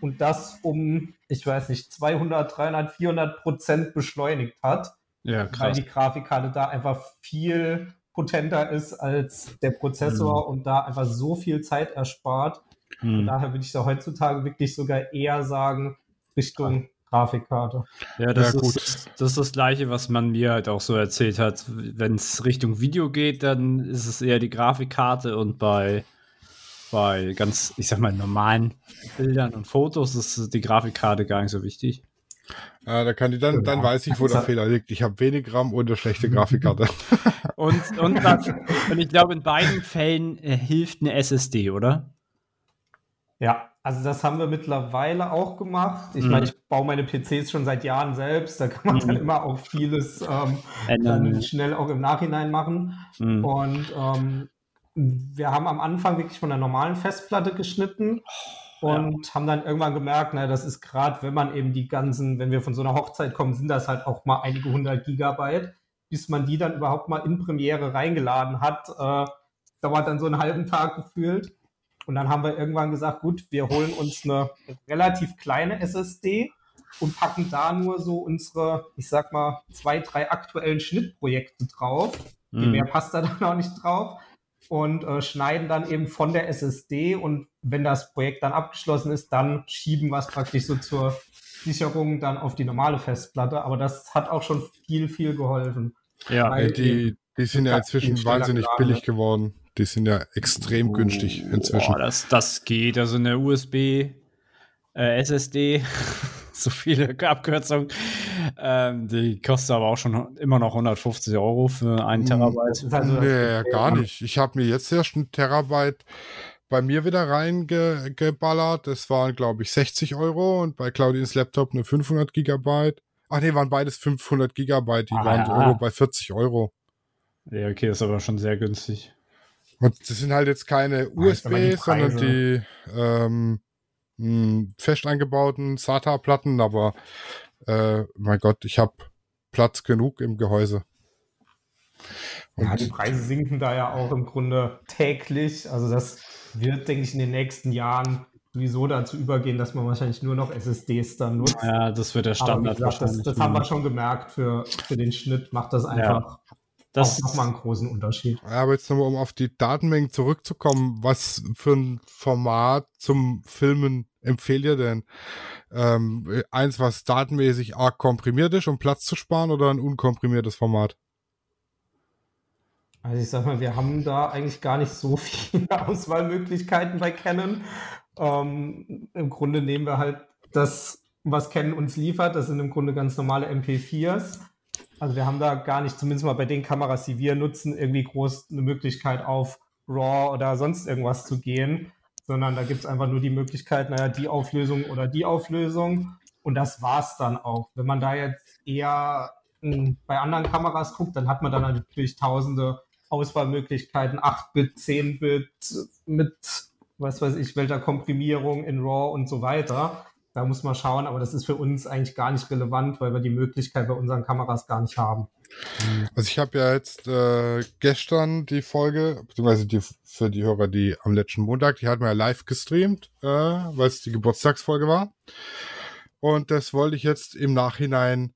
D: und das um, ich weiß nicht, 200, 300, 400 Prozent beschleunigt hat. Ja, krass. Weil die Grafikkarte da einfach viel potenter ist als der Prozessor mhm. und da einfach so viel Zeit erspart. Mhm. Und daher würde ich da heutzutage wirklich sogar eher sagen, Richtung Grafikkarte.
E: Ja, das, ja, ist, das ist das Gleiche, was man mir halt auch so erzählt hat. Wenn es Richtung Video geht, dann ist es eher die Grafikkarte und bei bei ganz, ich sag mal, normalen Bildern und Fotos ist die Grafikkarte gar nicht so wichtig.
B: Ah, da kann ich dann, dann weiß ich, wo der Fehler liegt. Ich habe wenig RAM und eine schlechte Grafikkarte.
E: und, und, das, und ich glaube, in beiden Fällen äh, hilft eine SSD, oder?
D: Ja, also das haben wir mittlerweile auch gemacht. Ich mhm. meine, ich baue meine PCs schon seit Jahren selbst. Da kann man mhm. dann immer auch vieles ähm, schnell auch im Nachhinein machen. Mhm. Und ähm, wir haben am Anfang wirklich von der normalen Festplatte geschnitten und ja. haben dann irgendwann gemerkt, na, das ist gerade, wenn man eben die ganzen, wenn wir von so einer Hochzeit kommen, sind das halt auch mal einige hundert Gigabyte, bis man die dann überhaupt mal in Premiere reingeladen hat, äh, dauert dann so einen halben Tag gefühlt. Und dann haben wir irgendwann gesagt, gut, wir holen uns eine relativ kleine SSD und packen da nur so unsere, ich sag mal, zwei, drei aktuellen Schnittprojekte drauf. Mhm. Mehr passt da dann auch nicht drauf und äh, schneiden dann eben von der SSD und wenn das Projekt dann abgeschlossen ist, dann schieben wir es praktisch so zur Sicherung dann auf die normale Festplatte. Aber das hat auch schon viel, viel geholfen.
B: Ja, die, die sind ja inzwischen wahnsinnig billig geworden. Die sind ja extrem oh, günstig inzwischen.
E: Boah, das, das geht. Also eine USB äh, SSD so viele Abkürzungen. Ähm, die kostet aber auch schon immer noch 150 Euro für einen hm, Terabyte.
B: Also nee, gar nicht. Ich habe mir jetzt erst einen Terabyte bei mir wieder reingeballert. Das waren, glaube ich, 60 Euro und bei Claudines Laptop eine 500 Gigabyte. Ach nee, waren beides 500 Gigabyte. Die ah, waren ja. bei 40 Euro.
E: Ja, okay, ist aber schon sehr günstig.
B: Und das sind halt jetzt keine USB, sondern die ähm, fest eingebauten SATA-Platten, aber äh, mein Gott, ich habe Platz genug im Gehäuse.
D: Und ja, die Preise sinken da ja auch im Grunde täglich. Also das wird, denke ich, in den nächsten Jahren sowieso dazu übergehen, dass man wahrscheinlich nur noch SSDs dann nutzt.
E: Ja, das wird der Standard.
D: Gesagt, das, das haben wir schon gemerkt. Für, für den Schnitt macht das einfach ja. Das auch nochmal einen großen Unterschied.
B: Ja, aber jetzt nochmal, um auf die Datenmengen zurückzukommen, was für ein Format zum Filmen empfehlt ihr denn? Ähm, eins, was datenmäßig arg komprimiert ist, um Platz zu sparen, oder ein unkomprimiertes Format?
D: Also ich sag mal, wir haben da eigentlich gar nicht so viele Auswahlmöglichkeiten bei Canon. Ähm, Im Grunde nehmen wir halt das, was Canon uns liefert. Das sind im Grunde ganz normale MP4s. Also wir haben da gar nicht, zumindest mal bei den Kameras, die wir nutzen, irgendwie groß eine Möglichkeit auf RAW oder sonst irgendwas zu gehen, sondern da gibt es einfach nur die Möglichkeit, naja, die Auflösung oder die Auflösung. Und das war's dann auch. Wenn man da jetzt eher m, bei anderen Kameras guckt, dann hat man dann natürlich tausende Auswahlmöglichkeiten, 8-Bit, 10-Bit, mit was weiß ich, welcher Komprimierung in RAW und so weiter. Da muss man schauen, aber das ist für uns eigentlich gar nicht relevant, weil wir die Möglichkeit bei unseren Kameras gar nicht haben.
B: Also ich habe ja jetzt äh, gestern die Folge, beziehungsweise die, für die Hörer, die am letzten Montag, die hatten wir ja live gestreamt, äh, weil es die Geburtstagsfolge war. Und das wollte ich jetzt im Nachhinein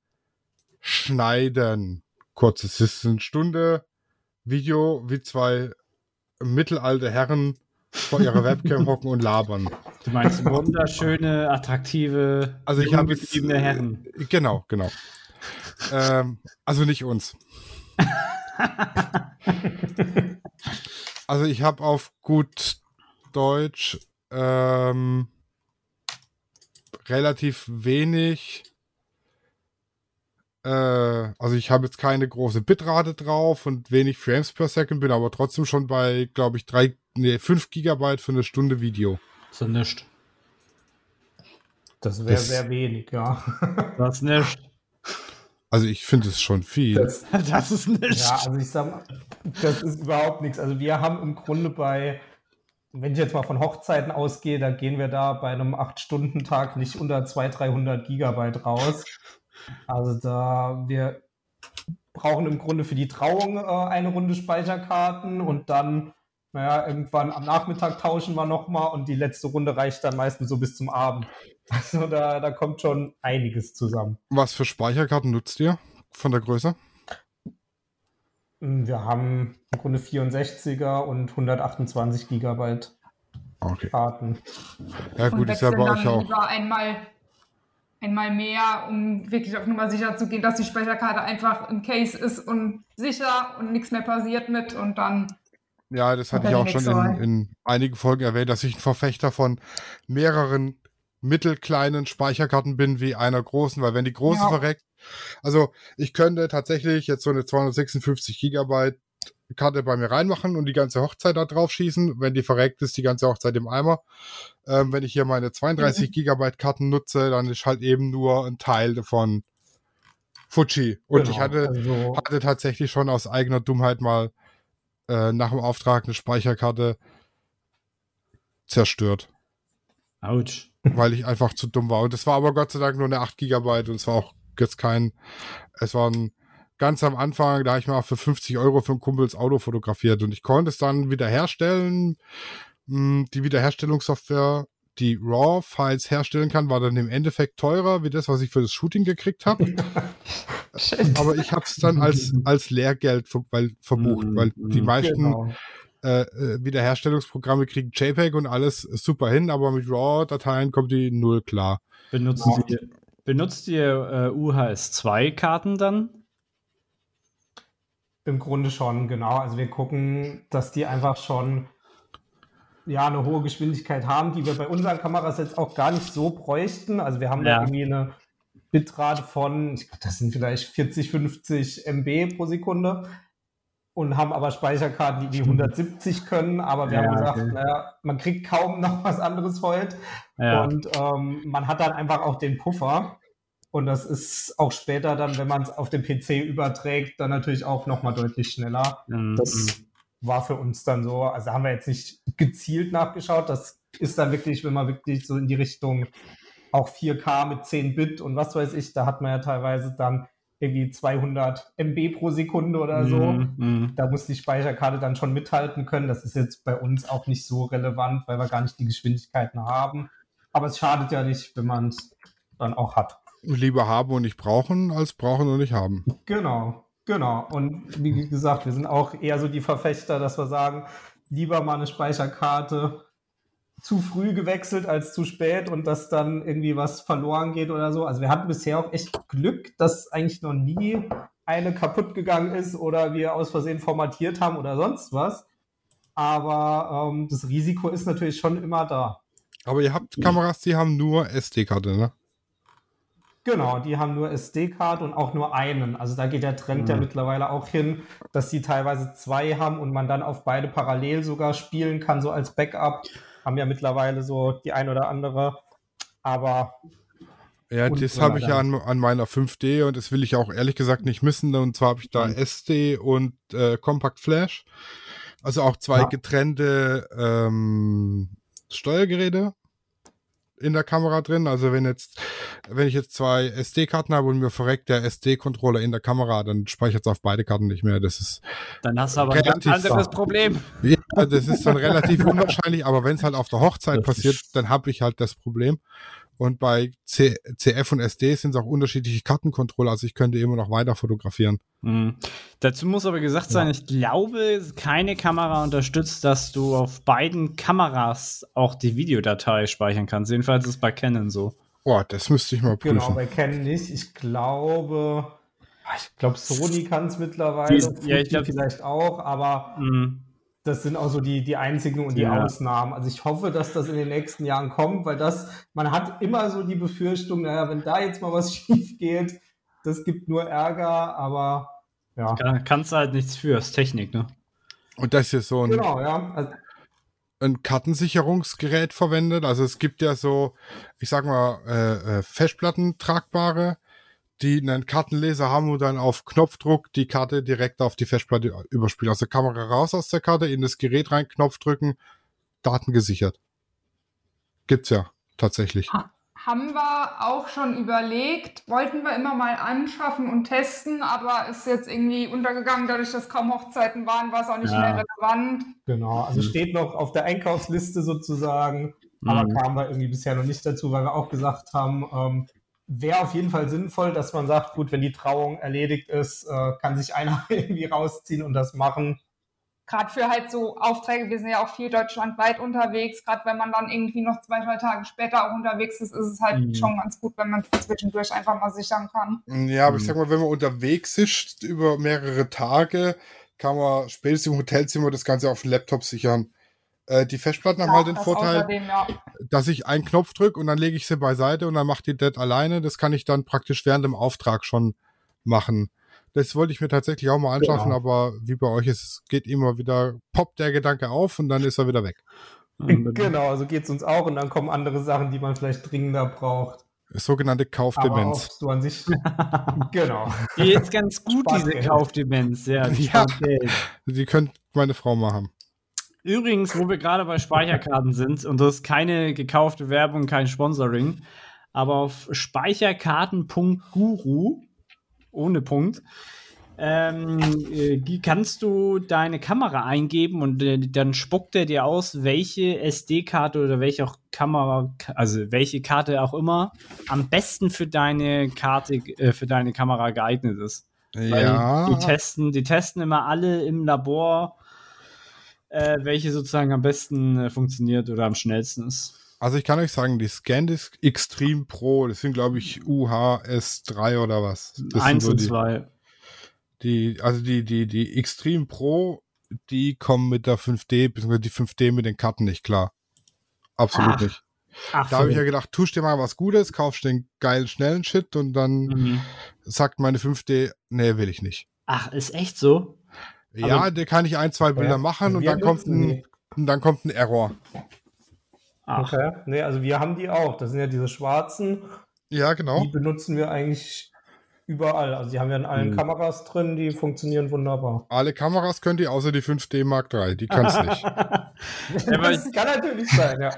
B: schneiden. Kurz, es ist eine Stunde Video, wie zwei mittelalte Herren vor ihrer Webcam hocken und labern.
E: Du meinst wunderschöne, attraktive,
B: Also ich habe jetzt
E: gebliebene Herren.
B: Genau, genau. ähm, also nicht uns. also ich habe auf gut Deutsch ähm, relativ wenig. Äh, also ich habe jetzt keine große Bitrate drauf und wenig Frames per Second, bin aber trotzdem schon bei, glaube ich, drei, nee, 5 Gigabyte für eine Stunde Video.
E: So nicht.
D: Das wäre
B: Das-
D: sehr wenig, ja.
E: Das nicht.
B: Also ich finde es schon viel.
D: Das,
E: Das ist nicht.
D: Ja, also ich sag mal, das ist überhaupt nichts. Also wir haben im Grunde bei, wenn ich jetzt mal von Hochzeiten ausgehe, da gehen wir da bei einem 8-Stunden-Tag nicht unter 200, 300 Gigabyte raus. Also da, wir brauchen im Grunde für die Trauung äh, eine Runde Speicherkarten und dann, naja, irgendwann am Nachmittag tauschen wir nochmal und die letzte Runde reicht dann meistens so bis zum Abend. Also da, da kommt schon einiges zusammen.
B: Was für Speicherkarten nutzt ihr von der Größe?
D: Wir haben im Grunde 64er und 128 Gigabyte
B: Okay.
D: Karten.
B: Ja gut, ist ja bei euch auch.
C: einmal, einmal mehr, um wirklich auf Nummer sicher zu gehen, dass die Speicherkarte einfach im Case ist und sicher und nichts mehr passiert mit und dann
B: Ja, das hatte ich auch schon in, in einigen Folgen erwähnt, dass ich ein Verfechter von mehreren mittelkleinen Speicherkarten bin wie einer großen, weil wenn die große
C: Ja.
B: verreckt, also ich könnte tatsächlich jetzt so eine 256 Gigabyte Karte bei mir reinmachen und die ganze Hochzeit da drauf schießen. Wenn die verreckt ist, die ganze Hochzeit im Eimer. Ähm, wenn ich hier meine 32
C: Mhm.
B: Gigabyte Karten nutze, dann ist halt eben nur ein Teil davon Fuji. Und ich
D: Genau,
B: hatte
D: also,
B: hatte tatsächlich schon aus eigener Dummheit mal äh, nach dem Auftrag eine Speicherkarte zerstört,
E: Autsch.
B: weil ich einfach zu dumm war. Und es war aber Gott sei Dank nur eine 8 Gigabyte und es war auch jetzt kein, es war ein, ganz am Anfang, da habe ich mal für 50 Euro für ein Kumpels Auto fotografiert und ich konnte es dann wiederherstellen. Hm, Die Wiederherstellungssoftware, die RAW-Files herstellen kann, war dann im Endeffekt teurer wie das, was ich für das Shooting gekriegt habe. aber ich habe es dann als, als Lehrgeld ver weil, verbucht,
E: Mhm,
B: weil die
E: mhm.
B: meisten
D: genau.
B: äh, äh, Wiederherstellungsprogramme kriegen JPEG und alles super hin, aber mit RAW-Dateien kommt die null klar.
E: Benutzt ihr, benutzt ihr äh, UHS-2-Karten dann?
D: Im Grunde schon, genau. Also wir gucken, dass die einfach schon ja, eine hohe Geschwindigkeit haben, die wir bei unseren Kameras jetzt auch gar nicht so bräuchten. Also wir haben
E: Ja.
D: da irgendwie eine Bitrate von, ich glaube, das sind vielleicht 40, 50 MB pro Sekunde und haben aber Speicherkarten, die die 170 können. Aber wir
E: Ja,
D: haben gesagt,
E: okay.
D: naja, man kriegt kaum noch was anderes heute.
E: Ja.
D: Und ähm, man hat dann einfach auch den Puffer. Und das ist auch später dann, wenn man es auf den PC überträgt, dann natürlich auch nochmal deutlich schneller.
E: Mhm.
D: Das war für uns dann so, also haben wir jetzt nicht gezielt nachgeschaut. Das ist dann wirklich, wenn man wirklich so in die Richtung auch 4K mit 10 Bit und was weiß ich, da hat man ja teilweise dann irgendwie 200 MB pro Sekunde oder so.
E: Mhm, mhm.
D: Da muss die Speicherkarte dann schon mithalten können. Das ist jetzt bei uns auch nicht so relevant, weil wir gar nicht die Geschwindigkeiten haben. Aber es schadet ja nicht, wenn man es dann auch hat.
B: Lieber haben und nicht brauchen, als brauchen und nicht haben.
D: Genau, genau. Und wie gesagt, wir sind auch eher so die Verfechter, dass wir sagen, lieber mal eine Speicherkarte zu früh gewechselt als zu spät und dass dann irgendwie was verloren geht oder so. Also wir hatten bisher auch echt Glück, dass eigentlich noch nie eine kaputt gegangen ist oder wir aus Versehen formatiert haben oder sonst was. Aber ähm, das Risiko ist natürlich schon immer da.
B: Aber ihr habt Kameras, die haben nur SD-Karte, ne?
D: Genau, die haben nur SD-Card und auch nur einen. Also da geht der Trend ja
E: Mhm.
D: mittlerweile auch hin, dass die teilweise zwei haben und man dann auf beide parallel sogar spielen kann, so als Backup. Haben ja mittlerweile so die ein oder andere. Aber
B: Ja, das habe ich ja an, an meiner 5D und das will ich auch ehrlich gesagt nicht missen. Und zwar habe ich da
D: Mhm.
B: SD und äh, Compact Flash. Also auch zwei
D: Ja.
B: getrennte ähm, Steuergeräte in der Kamera drin. Also wenn jetzt, wenn ich jetzt zwei SD-Karten habe und mir verreckt der SD-Controller in der Kamera, dann speichert es auf beide Karten nicht mehr. Das ist,
E: Dann hast du aber ein ganz anderes. Problem.
B: ja, das ist dann relativ unwahrscheinlich, aber wenn es halt auf der Hochzeit
D: Das
B: passiert, dann habe ich halt das Problem. Und bei C CF und SD sind es auch unterschiedliche Kartencontroller, also ich könnte immer noch weiter fotografieren.
E: Mhm. Dazu muss aber gesagt sein, ich glaube, keine Kamera unterstützt, dass du auf beiden Kameras auch die Videodatei speichern kannst. Jedenfalls ist es bei Canon so.
B: Boah, das müsste ich mal prüfen.
D: genau, bei Canon nicht. Ich glaube, ich glaube, Sony kann es mittlerweile.
E: Die ist- ja, ich
D: Fuji
E: glaub-
D: vielleicht auch, aber
E: Mhm.
D: Das sind auch so die, die einzigen und die
E: Ja.
D: Ausnahmen. Also ich hoffe, dass das in den nächsten Jahren kommt, weil das, man hat immer so die Befürchtung, naja, wenn da jetzt mal was schief geht, das gibt nur Ärger, aber ja.
E: Kann, kannst du halt nichts für, ist Technik, ne?
B: Und das hier so ein,
D: Genau, ja. Also,
B: ein Kartensicherungsgerät verwendet. Also es gibt ja so, ich sag mal, äh, äh, Festplatten tragbare, die einen Kartenleser haben und dann auf Knopfdruck die Karte direkt auf die Festplatte überspielen. Also Kamera raus aus der Karte, in das Gerät rein, Knopf drücken, Daten gesichert. Gibt's ja tatsächlich.
C: Haben wir auch schon überlegt, wollten wir immer mal anschaffen und testen, aber ist jetzt irgendwie untergegangen, dadurch, dass kaum Hochzeiten waren, war es auch nicht
E: Ja.
C: mehr relevant.
D: genau, also
E: Mhm.
D: steht noch auf der Einkaufsliste sozusagen, aber
E: Mhm.
D: kamen wir irgendwie bisher noch nicht dazu, weil wir auch gesagt haben, ähm, wäre auf jeden Fall sinnvoll, dass man sagt, gut, wenn die Trauung erledigt ist, äh, kann sich einer irgendwie rausziehen und das machen.
C: Gerade für halt so Aufträge, wir sind ja auch viel deutschlandweit unterwegs, gerade wenn man dann irgendwie noch zwei, drei Tage später auch unterwegs ist, ist es halt
E: Mhm.
C: schon ganz gut, wenn man zwischendurch einfach mal sichern kann.
B: Ja, aber ich
E: Mhm.
B: sag mal, wenn man unterwegs ist über mehrere Tage, kann man spätestens im Hotelzimmer das Ganze auf den Laptop sichern. Äh, die Festplatten haben halt den
C: das
B: Vorteil,
C: außerdem, ja.
B: dass ich einen Knopf drücke und dann lege ich sie beiseite und dann macht die das alleine. Das kann ich dann praktisch während dem Auftrag schon machen. Das wollte ich mir tatsächlich auch mal anschaffen,
D: Genau.
B: aber wie bei euch ist, es geht immer wieder, poppt der Gedanke auf und dann ist er wieder weg.
D: Genau, so geht es uns auch und dann kommen andere Sachen, die man vielleicht dringender braucht.
B: Sogenannte
D: Aber auch
B: Kaufdemenz.
D: so an sich, genau.
E: Die ist ganz gut, diese
D: Spaßgeld.
E: Kaufdemenz. Ja, die
B: Ja. Die könnte meine Frau mal haben.
E: Übrigens, wo wir gerade bei Speicherkarten sind, und das ist keine gekaufte Werbung, kein Sponsoring, aber auf speicherkarten.guru, ohne Punkt, ähm, äh, kannst du deine Kamera eingeben und äh, dann spuckt er dir aus, welche SD-Karte oder welche auch Kamera, also welche Karte auch immer, am besten für deine Karte, äh, für deine Kamera geeignet ist. Weil
B: Ja,
E: Die testen, die testen immer alle im Labor, äh, welche sozusagen am besten äh, funktioniert oder am schnellsten ist.
B: also ich kann euch sagen, die ScanDisk Extreme Pro, das sind glaube ich UHS3 oder was. Das
E: Eins
B: sind
E: und
B: so die,
E: zwei.
B: die, also die, die, die Extreme Pro, die kommen mit der 5D, beziehungsweise die 5D mit den Karten nicht klar. Absolut
E: Ach,
B: nicht.
E: Ach,
B: Da habe ich ja gedacht, tust dir mal was Gutes, kaufst den geilen, schnellen Shit und dann
E: Mhm.
B: sagt meine 5D, nee, will ich nicht.
E: Ach, ist echt so?
B: Ja,
E: Aber-
B: der kann ich ein, zwei Bilder
D: Ja,
B: machen
D: also
B: und dann kommt, ein, und dann kommt ein Error.
E: Ach,
D: Okay. Nee, also wir haben die auch. Das sind ja diese schwarzen.
B: Ja, genau.
D: Die benutzen wir eigentlich überall. Also die haben wir in allen
E: Mhm.
D: Kameras drin, die funktionieren wunderbar.
B: Alle Kameras könnt ihr, außer die 5D Mark III. Die kann's nicht.
E: aber
D: das kann natürlich sein, ja.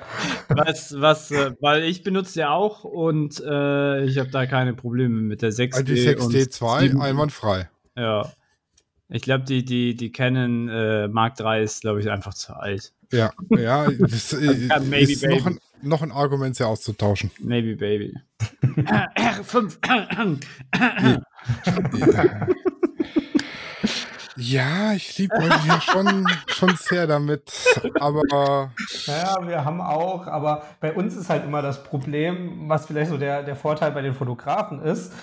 E: was, was, äh, weil ich benutze ja auch und äh, ich habe da keine Probleme mit der 6D.
B: Also die
E: und
B: 6D2
E: 7D.
B: einwandfrei.
E: Ja. Ich glaube, die, die, die Canon äh, Mark III ist, glaube ich, einfach zu alt.
B: Ja, ja, das äh,
E: Ja, maybe,
B: ist noch
E: baby.
B: ein, noch ein Argument, sie auszutauschen.
E: Maybe Baby. R5.
B: Ja, ich liebe euch ja schon, schon sehr damit, aber
D: Naja, wir haben auch, aber bei uns ist halt immer das Problem, was vielleicht so der, der Vorteil bei den Fotografen ist,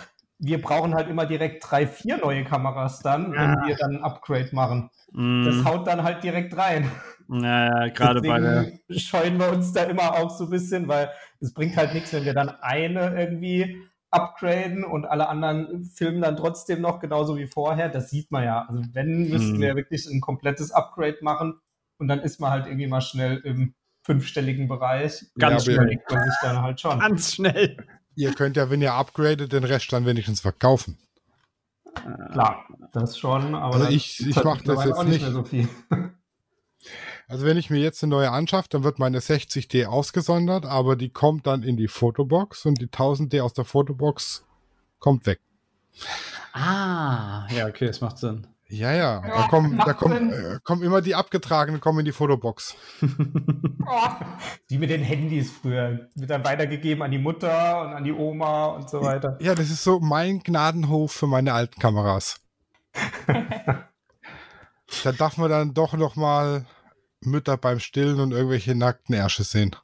D: wir brauchen halt immer direkt drei, vier neue Kameras dann, wenn wir dann ein Upgrade machen. Das
E: Mhm.
D: haut dann halt direkt rein.
E: Naja, gerade bei der.
D: Scheuen wir uns da immer auch so ein bisschen, weil es bringt halt nichts, wenn wir dann eine irgendwie upgraden und alle anderen filmen dann trotzdem noch genauso wie vorher. Das sieht man ja. Also wenn, müssten
E: Hm.
D: wir wirklich ein komplettes Upgrade machen und dann ist man halt irgendwie mal schnell im fünfstelligen Bereich.
E: Ganz
B: Ja,
E: schnell.
D: Man sich dann halt schon.
E: Ganz schnell.
B: Ihr könnt ja, wenn ihr upgradet, den Rest dann wenigstens verkaufen.
D: Klar, das schon, aber
B: Also
D: das
B: ich-
D: ist
B: ich
D: halt
B: mach das jetzt
D: auch nicht
B: nicht.
D: mehr so viel.
B: Also wenn ich mir jetzt eine neue anschaffe, dann wird meine 60D ausgesondert, aber die kommt dann in die Fotobox und die 1000D aus der Fotobox kommt weg.
E: Ah, ja, okay, das macht Sinn.
B: Ja, ja, da kommen, da kommen, äh, kommen immer die abgetragenen, kommen in die Fotobox.
C: Oh,
D: Wie mit den Handys früher. Wird dann weitergegeben an die Mutter und an die Oma und so weiter.
B: Ja, das ist so mein Gnadenhof für meine alten Kameras. da darf man dann doch noch mal Mütter beim Stillen und irgendwelche nackten Ärsche sehen.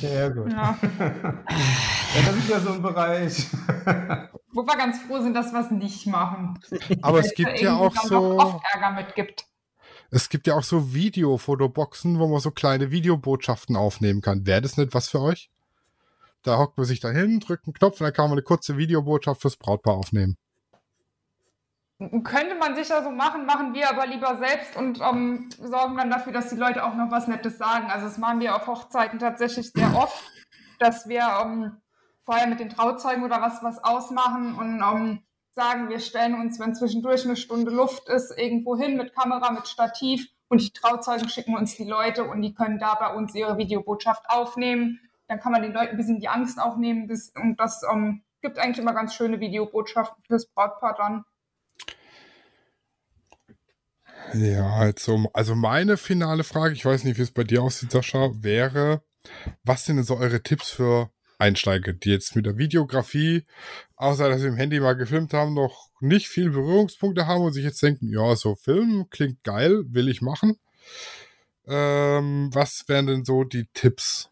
D: Sehr gut.
C: ja.
D: Ja, das ist ja so ein Bereich.
C: Wo wir ganz froh sind, dass wir es nicht machen.
B: Aber
C: Weil
B: es gibt ja auch so,
C: oft Ärger mitgibt.
B: es gibt ja auch so Videofotoboxen, wo man so kleine Videobotschaften aufnehmen kann. Wäre das nicht was für euch? Da hockt man sich da hin, drückt einen Knopf und dann kann man eine kurze Videobotschaft fürs Brautpaar aufnehmen.
C: Könnte man sicher so machen, machen wir aber lieber selbst und ähm, sorgen dann dafür, dass die Leute auch noch was Nettes sagen. Also das machen wir auf Hochzeiten tatsächlich sehr oft, dass wir ähm, vorher mit den Trauzeugen oder was was ausmachen und ähm, sagen, wir stellen uns, wenn zwischendurch eine Stunde Luft ist, irgendwo hin mit Kamera, mit Stativ und die Trauzeugen schicken uns die Leute und die können da bei uns ihre Videobotschaft aufnehmen. Dann kann man den Leuten ein bisschen die Angst auch nehmen das, und das ähm, gibt eigentlich immer ganz schöne Videobotschaften fürs Brautpaar dann.
B: Ja, also, also meine finale Frage, ich weiß nicht, wie es bei dir aussieht, Sascha, wäre, was sind denn so eure Tipps für Einsteiger, die jetzt mit der Videografie, außer dass sie im Handy mal gefilmt haben, noch nicht viel Berührungspunkte haben und sich jetzt denken, ja, so Film klingt geil, will ich machen. Ähm, was wären denn so die Tipps?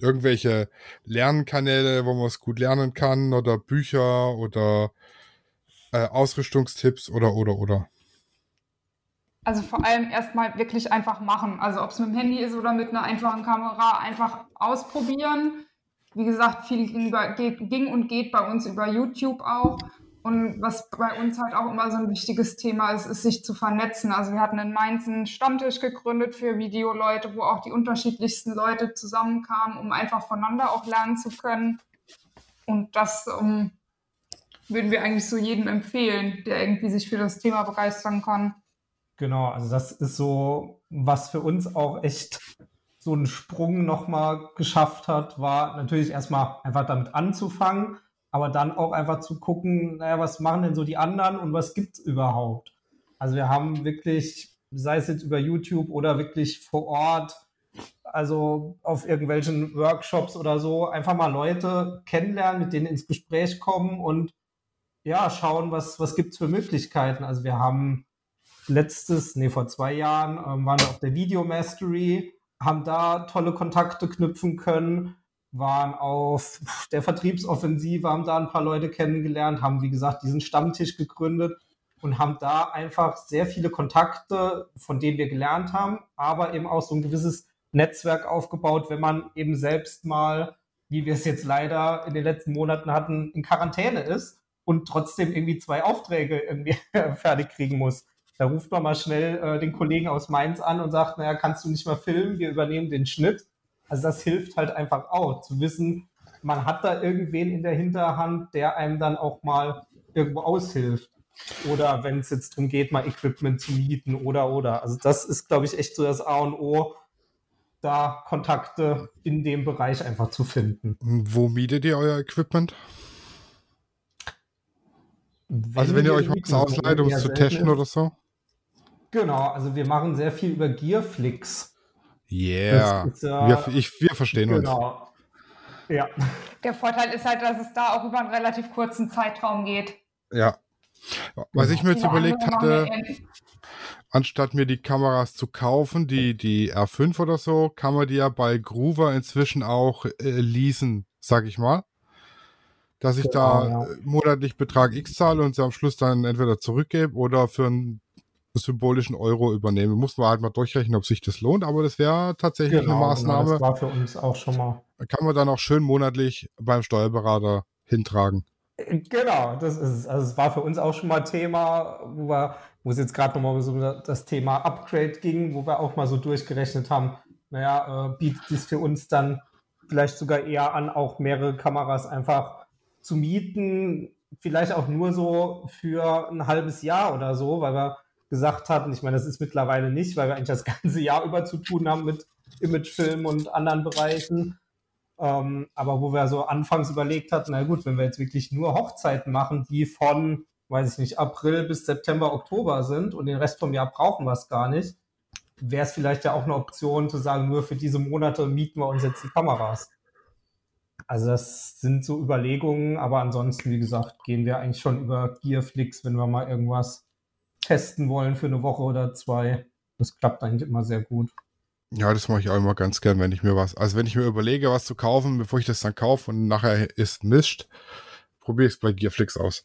B: Irgendwelche Lernkanäle, wo man es gut lernen kann oder Bücher oder äh, Ausrüstungstipps oder oder oder.
C: Also vor allem erstmal wirklich einfach machen. Also ob es mit dem Handy ist oder mit einer einfachen Kamera, einfach ausprobieren. Wie gesagt, viel ging, geht, ging und geht bei uns über YouTube auch. Und was bei uns halt auch immer so ein wichtiges Thema ist, ist sich zu vernetzen. Also wir hatten in Mainz einen Stammtisch gegründet für Videoleute, wo auch die unterschiedlichsten Leute zusammenkamen, um einfach voneinander auch lernen zu können. Und das um, würden wir eigentlich so jedem empfehlen, der irgendwie sich für das Thema begeistern kann.
D: Genau, also das ist so, was für uns auch echt so einen Sprung nochmal geschafft hat, war natürlich erstmal einfach damit anzufangen, aber dann auch einfach zu gucken, naja, was machen denn so die anderen und was gibt's überhaupt? Also wir haben wirklich, sei es jetzt über YouTube oder wirklich vor Ort, also auf irgendwelchen Workshops oder so, einfach mal Leute kennenlernen, mit denen ins Gespräch kommen und ja, schauen, was, was gibt's für Möglichkeiten. Also wir haben letztes, nee, vor zwei Jahren ähm, waren wir auf der Video Mastery, haben da tolle Kontakte knüpfen können, waren auf der Vertriebsoffensive, haben da ein paar Leute kennengelernt, haben, wie gesagt, diesen Stammtisch gegründet und haben da einfach sehr viele Kontakte, von denen wir gelernt haben, aber eben auch so ein gewisses Netzwerk aufgebaut, wenn man eben selbst mal, wie wir es jetzt leider in den letzten Monaten hatten, in Quarantäne ist und trotzdem irgendwie zwei Aufträge irgendwie fertig kriegen muss. Da ruft man mal schnell äh, den Kollegen aus Mainz an und sagt, naja, kannst du nicht mal filmen, wir übernehmen den Schnitt. Also das hilft halt einfach auch, zu wissen, man hat da irgendwen in der Hinterhand, der einem dann auch mal irgendwo aushilft. Oder wenn es jetzt darum geht, mal Equipment zu mieten oder oder. Also das ist, glaube ich, echt so das A und O, da Kontakte in dem Bereich einfach zu finden.
B: Wo mietet ihr euer Equipment? also wenn ihr euch was ausleiht, um es zu testen oder so?
D: Genau, also wir machen sehr viel über Gearflix.
B: Yeah.
D: Ist, äh,
B: wir, ich, wir verstehen uns.
D: Genau. Ja.
C: Der Vorteil ist halt, dass es da auch über einen relativ kurzen Zeitraum geht.
B: Ja. Was ich mir jetzt
C: Viele
B: überlegt hatte, anstatt mir die Kameras zu kaufen, die, die R5 oder so, kann man die ja bei Groover inzwischen auch äh, leasen, sag ich mal. Dass ich
D: Genau,
B: da
D: ja.
B: monatlich Betrag X zahle und sie am Schluss dann entweder zurückgebe oder für einen symbolischen Euro übernehme. Muss man halt mal durchrechnen, ob sich das lohnt, aber das wäre tatsächlich
D: Genau,
B: eine
D: genau,
B: Maßnahme.
D: das war für uns auch schon mal.
B: kann man dann auch schön monatlich beim Steuerberater hintragen.
D: Genau, das ist. Also es war für uns auch schon mal Thema, wo wir, wo es jetzt gerade nochmal so um das Thema Upgrade ging, wo wir auch mal so durchgerechnet haben, naja, äh, bietet es für uns dann vielleicht sogar eher an, auch mehrere Kameras einfach zu mieten, vielleicht auch nur so für ein halbes Jahr oder so, weil wir gesagt hatten, ich meine, das ist mittlerweile nicht, weil wir eigentlich das ganze Jahr über zu tun haben mit Imagefilm und anderen Bereichen. Ähm, aber wo wir so anfangs überlegt hatten, na gut, wenn wir jetzt wirklich nur Hochzeiten machen, die von, weiß ich nicht, April bis September, Oktober sind und den Rest vom Jahr brauchen wir es gar nicht, wäre es vielleicht ja auch eine Option zu sagen, nur für diese Monate mieten wir uns jetzt die Kameras. Also das sind so Überlegungen, aber ansonsten, wie gesagt, gehen wir eigentlich schon über Gearflix, wenn wir mal irgendwas testen wollen für eine Woche oder zwei. Das klappt eigentlich immer sehr gut.
B: Ja, das mache ich auch immer ganz gern, wenn ich mir was, also wenn ich mir überlege, was zu kaufen, bevor ich das dann kaufe und nachher ist Mist, probiere ich es bei Gearflix aus.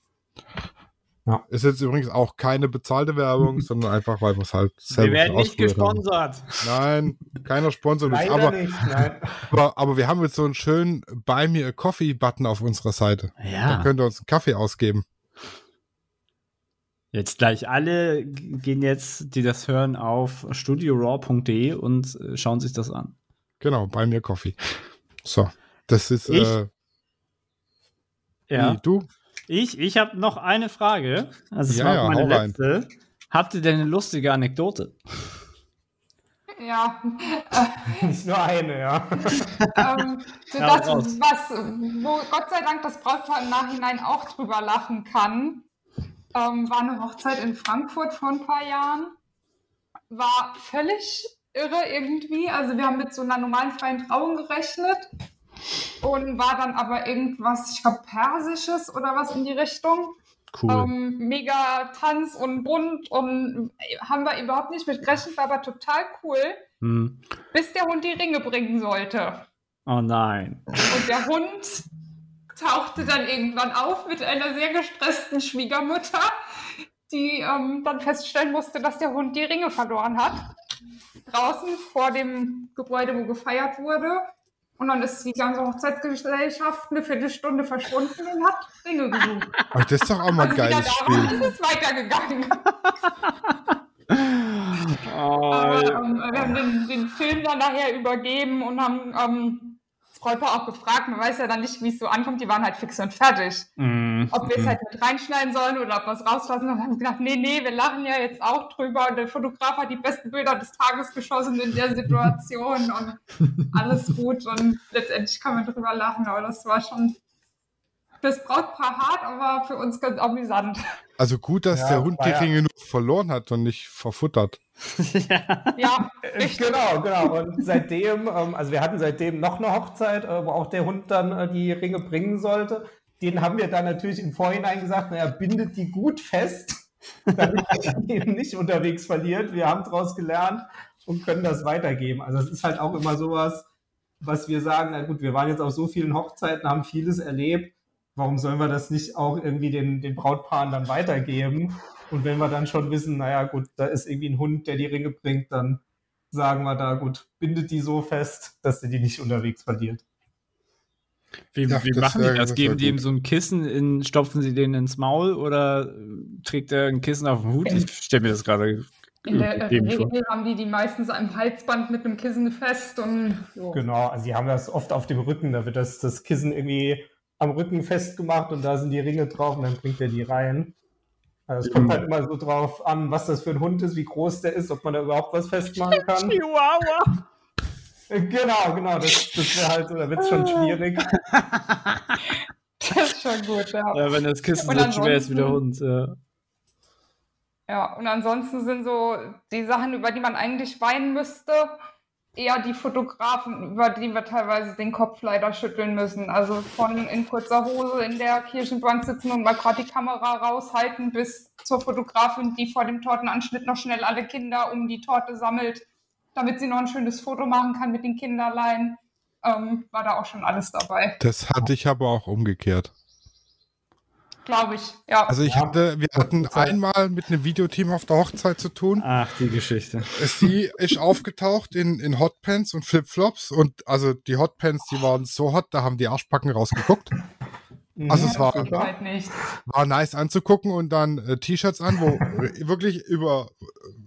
B: Ja. Ist jetzt übrigens auch keine bezahlte Werbung, sondern einfach, weil wir es halt
E: selber Wir werden nicht gesponsert.
B: Haben. Nein, keiner sponsert uns. Aber, nicht, aber, aber, wir haben jetzt so einen schönen Buy Me a Coffee Button auf unserer Seite. Ja. Da könnt ihr uns einen Kaffee ausgeben.
E: Jetzt gleich alle gehen jetzt, die das hören, auf studioraw.de und äh, schauen sich das an.
B: Genau, bei mir Coffee. So, das ist. Ich, äh,
E: ja. Wie, du? Ich, ich habe noch eine Frage. Also, das ja, war ja, meine letzte. Rein. Habt ihr denn eine lustige Anekdote?
C: Ja.
D: Nicht nur eine, ja.
C: ähm, das, was, wo Gott sei Dank das Brautpaar im Nachhinein auch drüber lachen kann, ähm, war eine Hochzeit in Frankfurt vor ein paar Jahren. War völlig irre irgendwie. Also wir haben mit so einer normalen freien Trauung gerechnet und war dann aber irgendwas, ich glaube, Persisches oder was in die Richtung. Cool. Ähm, mega Tanz und bunt und haben wir überhaupt nicht mit gerechnet, war aber total cool. Hm. Bis der Hund die Ringe bringen sollte.
E: Oh nein.
C: Und der Hund tauchte dann irgendwann auf mit einer sehr gestressten Schwiegermutter, die ähm, dann feststellen musste, dass der Hund die Ringe verloren hat. Draußen vor dem Gebäude, wo gefeiert wurde. Und dann ist die ganze Hochzeitsgesellschaft eine Viertelstunde verschwunden und hat Ringe gesucht.
B: Ach, das ist doch auch mal ein geiles Spiel.
C: ist es weitergegangen. oh, Aber ähm, wir haben den, den, Film dann nachher übergeben und haben ähm, Brautpaar auch gefragt, man weiß ja dann nicht, wie es so ankommt, die waren halt fix und fertig. Mm, ob wir es mm. halt mit reinschneiden sollen oder ob wir es rauslassen. Und dann haben wir gedacht, nee, nee, wir lachen ja jetzt auch drüber. Und der Fotograf hat die besten Bilder des Tages geschossen in der Situation. Und alles gut. Und letztendlich kann man drüber lachen, aber das war schon das Brautpaar hart, aber für uns ganz amüsant.
B: Also gut, dass ja, der Hund die Ringe ja. nur verloren hat und nicht verfuttert.
C: ja, ja
D: genau, genau. Und seitdem, ähm, also wir hatten seitdem noch eine Hochzeit, äh, wo auch der Hund dann äh, die Ringe bringen sollte. Den haben wir dann natürlich im Vorhinein gesagt, naja, bindet die gut fest, damit er eben nicht unterwegs verliert. Wir haben daraus gelernt und können das weitergeben. Also es ist halt auch immer sowas, was wir sagen, na gut, wir waren jetzt auf so vielen Hochzeiten, haben vieles erlebt. Warum sollen wir das nicht auch irgendwie den, den Brautpaaren dann weitergeben? Und wenn wir dann schon wissen, naja, gut, da ist irgendwie ein Hund, der die Ringe bringt, dann sagen wir da, gut, bindet die so fest, dass sie die nicht unterwegs verliert.
E: Wie, ja, wie machen die das? Geben die ihm so ein Kissen, in, stopfen sie den ins Maul oder trägt er ein Kissen auf den Hut? Ich stelle mir das gerade
C: in der Regel haben die die meistens am Halsband mit einem Kissen fest und
D: so. Genau, also sie haben das oft auf dem Rücken, da wird das, das Kissen irgendwie am Rücken festgemacht und da sind die Ringe drauf und dann bringt er die rein. Also es kommt halt immer so drauf an, was das für ein Hund ist, wie groß der ist, ob man da überhaupt was festmachen kann. Chihuahua. Genau, genau, das, das wäre halt so, da wird es schon schwierig.
C: Das ist schon gut, ja.
E: Ja, wenn das Kissen so schwer ist wie der Hund, ja.
C: Ja, und ansonsten sind so die Sachen, über die man eigentlich weinen müsste, eher die Fotografen, über die wir teilweise den Kopf leider schütteln müssen. Also von in kurzer Hose in der Kirchenbank sitzen und mal gerade die Kamera raushalten, bis zur Fotografin, die vor dem Tortenanschnitt noch schnell alle Kinder um die Torte sammelt, damit sie noch ein schönes Foto machen kann mit den Kinderlein. Ähm, war da auch schon alles dabei.
B: Das hatte ich aber auch umgekehrt
C: glaube ich. Ja.
B: Also ich
C: ja.
B: hatte, wir hatten einmal mit einem Videoteam auf der Hochzeit zu tun.
E: Ach, die Geschichte.
B: Sie ist aufgetaucht in, in Hotpants und Flipflops und also die Hotpants, die waren so hot, da haben die Arschbacken rausgeguckt. Also es war,
C: halt nicht.
B: war nice anzugucken und dann äh, T-Shirts an, wo wirklich über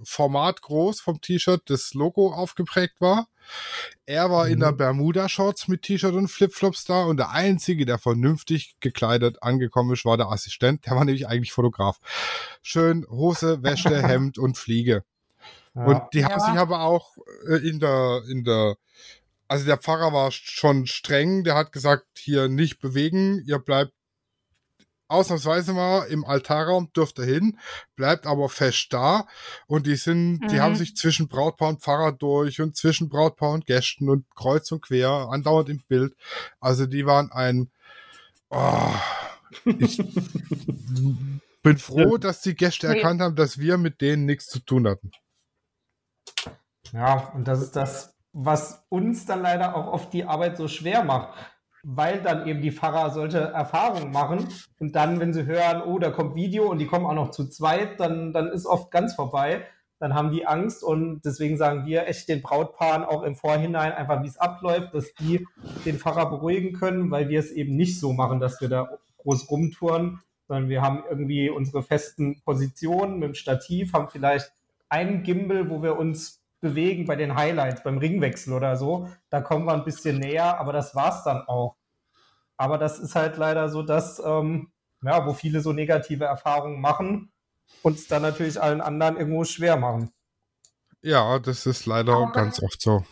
B: Format groß vom T-Shirt das Logo aufgeprägt war. Er war in
D: Mhm.
B: der Bermuda-Shorts mit T-Shirt und Flipflops da und der Einzige, der vernünftig gekleidet angekommen ist, war der Assistent. Der war nämlich eigentlich Fotograf. Schön Hose, Wäsche, Hemd und Fliege.
D: Ja.
B: Und die haben
C: Ja.
B: sich aber auch äh, in der, in der, also der Pfarrer war schon streng, der hat gesagt, hier nicht bewegen, ihr bleibt ausnahmsweise mal im Altarraum, dürft ihr hin, bleibt aber fest da. Und die sind, die
C: Mhm.
B: haben sich zwischen Brautpaar und Pfarrer durch und zwischen Brautpaar und Gästen und kreuz und quer, andauernd im Bild. Also die waren ein, oh, ich bin froh, dass die Gäste erkannt haben, dass wir mit denen nichts zu tun hatten.
D: Ja, und das ist das, was uns dann leider auch oft die Arbeit so schwer macht, weil dann eben die Pfarrer solche Erfahrungen machen und dann, wenn sie hören, oh, da kommt Video und die kommen auch noch zu zweit, dann, dann ist oft ganz vorbei. Dann haben die Angst und deswegen sagen wir echt den Brautpaaren auch im Vorhinein einfach, wie es abläuft, dass die den Pfarrer beruhigen können, weil wir es eben nicht so machen, dass wir da groß rumtouren, sondern wir haben irgendwie unsere festen Positionen mit dem Stativ, haben vielleicht einen Gimbal, wo wir uns bewegen bei den Highlights, beim Ringwechsel oder so. Da kommen wir ein bisschen näher, aber das war's dann auch. Aber das ist halt leider so, dass, ähm, ja, wo viele so negative Erfahrungen machen und es dann natürlich allen anderen irgendwo schwer machen.
B: Ja, das ist leider
C: Aber-
B: ganz oft so.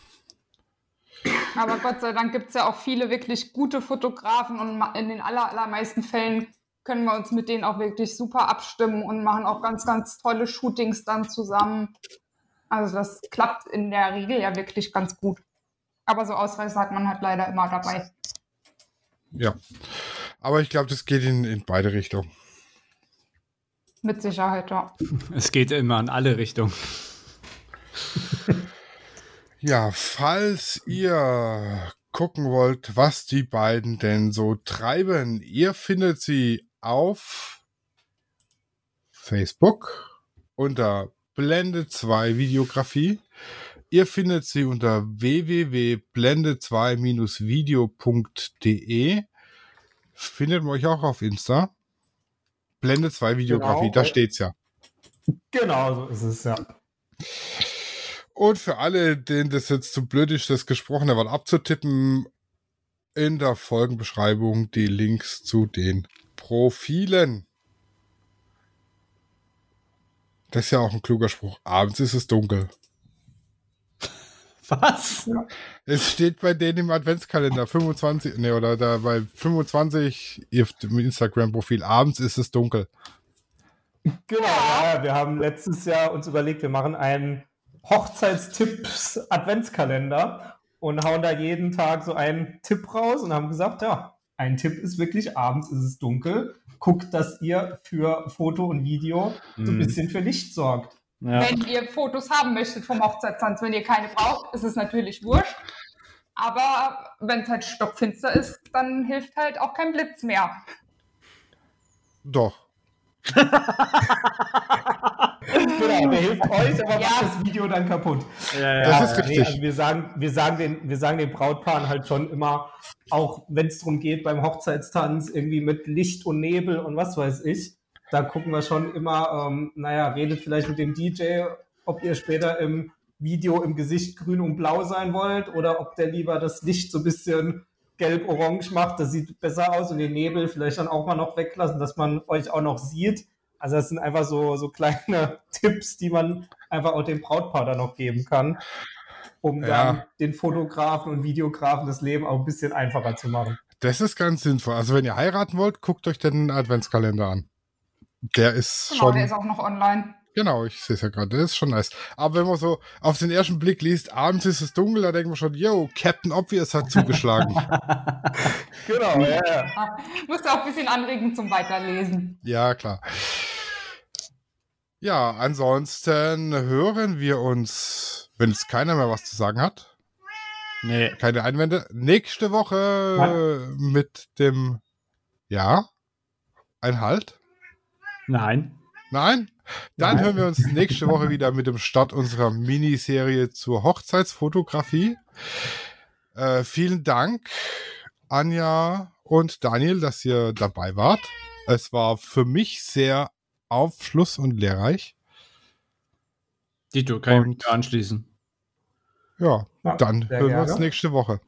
C: Aber Gott sei Dank gibt es ja auch viele wirklich gute Fotografen und in den aller, allermeisten Fällen können wir uns mit denen auch wirklich super abstimmen und machen auch ganz, ganz tolle Shootings dann zusammen. Also das klappt in der Regel ja wirklich ganz gut. Aber so Ausreißer hat man halt leider immer dabei.
B: Ja. Aber ich glaube, das geht in, in beide Richtungen.
C: Mit Sicherheit, ja.
E: Es geht immer in alle Richtungen.
B: Ja, falls ihr gucken wollt, was die beiden denn so treiben, ihr findet sie auf Facebook unter Blende 2 Videografie. Ihr findet sie unter www.blende2-video.de. Findet man euch auch auf Insta. Blende 2 Videografie,
D: Genau.
B: da steht's ja.
D: Genau, so ist es ja.
B: Und für alle, denen das jetzt zu blöd ist, das gesprochene Wort abzutippen, in der Folgenbeschreibung die Links zu den Profilen. Das ist ja auch ein kluger Spruch. Abends ist es dunkel.
E: Was?
B: Es steht bei denen im Adventskalender 25, ne, oder da bei 25 auf dem Instagram-Profil. Abends ist es dunkel.
D: Genau, ja, wir haben letztes Jahr uns überlegt, wir machen einen Hochzeitstipps-Adventskalender und hauen da jeden Tag so einen Tipp raus und haben gesagt, ja, ein Tipp ist wirklich, abends ist es dunkel. Guckt, dass ihr für Foto und Video so ein
E: Mhm.
D: bisschen für Licht sorgt.
E: Ja.
C: Wenn ihr Fotos haben möchtet vom Hochzeitstanz, wenn ihr keine braucht, ist es natürlich wurscht. Aber wenn es halt stockfinster ist, dann hilft halt auch kein Blitz mehr.
B: Doch.
D: Genau, der hilft euch, aber
C: Ja.
D: macht das Video dann kaputt.
E: Ja,
B: Das
E: ja.
B: ist
D: Nee,
B: richtig.
D: also wir sagen, wir sagen den, wir sagen den Brautpaaren halt schon immer, auch wenn es darum geht beim Hochzeitstanz irgendwie mit Licht und Nebel und was weiß ich, da gucken wir schon immer, ähm, naja, redet vielleicht mit dem DJ, ob ihr später im Video im Gesicht grün und blau sein wollt oder ob der lieber das Licht so ein bisschen gelb-orange macht, das sieht besser aus und den Nebel vielleicht dann auch mal noch weglassen, dass man euch auch noch sieht. Also das sind einfach so, so kleine Tipps, die man einfach auch dem Brautpaar dann noch geben kann, um
B: Ja.
D: dann den Fotografen und Videografen das Leben auch ein bisschen einfacher zu machen.
B: Das ist ganz sinnvoll. Also wenn ihr heiraten wollt, guckt euch den Adventskalender an. Der ist
C: Genau,
B: schon.
C: der ist auch noch online.
B: Genau, ich sehe es ja gerade, das ist schon nice. Aber wenn man so auf den ersten Blick liest, abends ist es dunkel, da denkt man schon, yo, Captain Obvious hat zugeschlagen.
D: Genau, ja, ja.
C: Musst du auch ein bisschen anregen zum Weiterlesen.
B: ja, klar. Ja, ansonsten hören wir uns, wenn jetzt keiner mehr was zu sagen hat,
E: Nee.
B: keine Einwände, nächste Woche mit dem, ja, ein Halt.
E: Nein.
B: Nein? Dann
D: Nein.
B: hören wir uns nächste Woche wieder mit dem Start unserer Miniserie zur Hochzeitsfotografie. Äh, vielen Dank, Anja und Daniel, dass ihr dabei wart. Es war für mich sehr aufschluss- und lehrreich.
E: Dito, kann ich mich
B: Und-
E: anschließen.
B: Ja,
D: Ja,
B: dann
D: sehr
B: hören wir uns
D: gerne.
B: nächste Woche.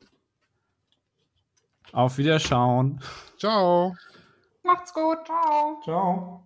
E: Auf Wiederschauen.
B: Ciao.
C: Macht's gut. Ciao.
D: Ciao.